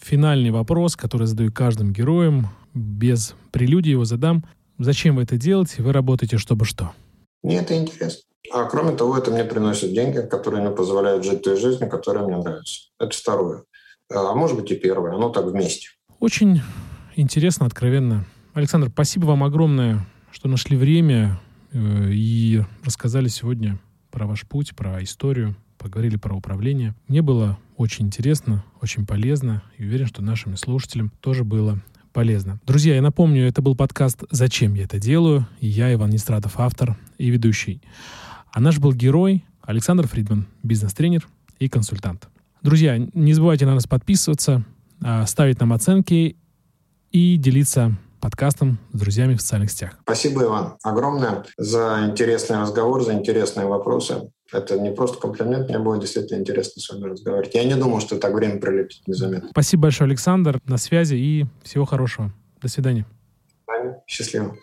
финальный вопрос, который задаю каждым героям, без прелюдии его задам. Зачем вы это делаете? Вы работаете, чтобы что?
Мне это интересно. А кроме того, это мне приносит деньги, которые мне позволяют жить той жизнью, которая мне нравится. Это второе. А может быть и первое. Оно так вместе.
Очень интересно, откровенно. Александр, спасибо вам огромное, что нашли время э, и рассказали сегодня про ваш путь, про историю, поговорили про управление. Мне было очень интересно, очень полезно и уверен, что нашим слушателям тоже было полезно. Друзья, я напомню, это был подкаст «Зачем я это делаю?» и я, Иван Нестратов, автор и ведущий. А наш был герой Александр Фридман, бизнес-тренер и консультант. Друзья, не забывайте на нас подписываться, а, ставить нам оценки и делиться подкастом с друзьями в социальных сетях.
Спасибо, Иван, огромное за интересный разговор, за интересные вопросы. Это не просто комплимент, мне было действительно интересно с вами разговаривать. Я не думал, что так время пролетит незаметно.
Спасибо большое, Александр. На связи и всего хорошего. До свидания.
Счастливо.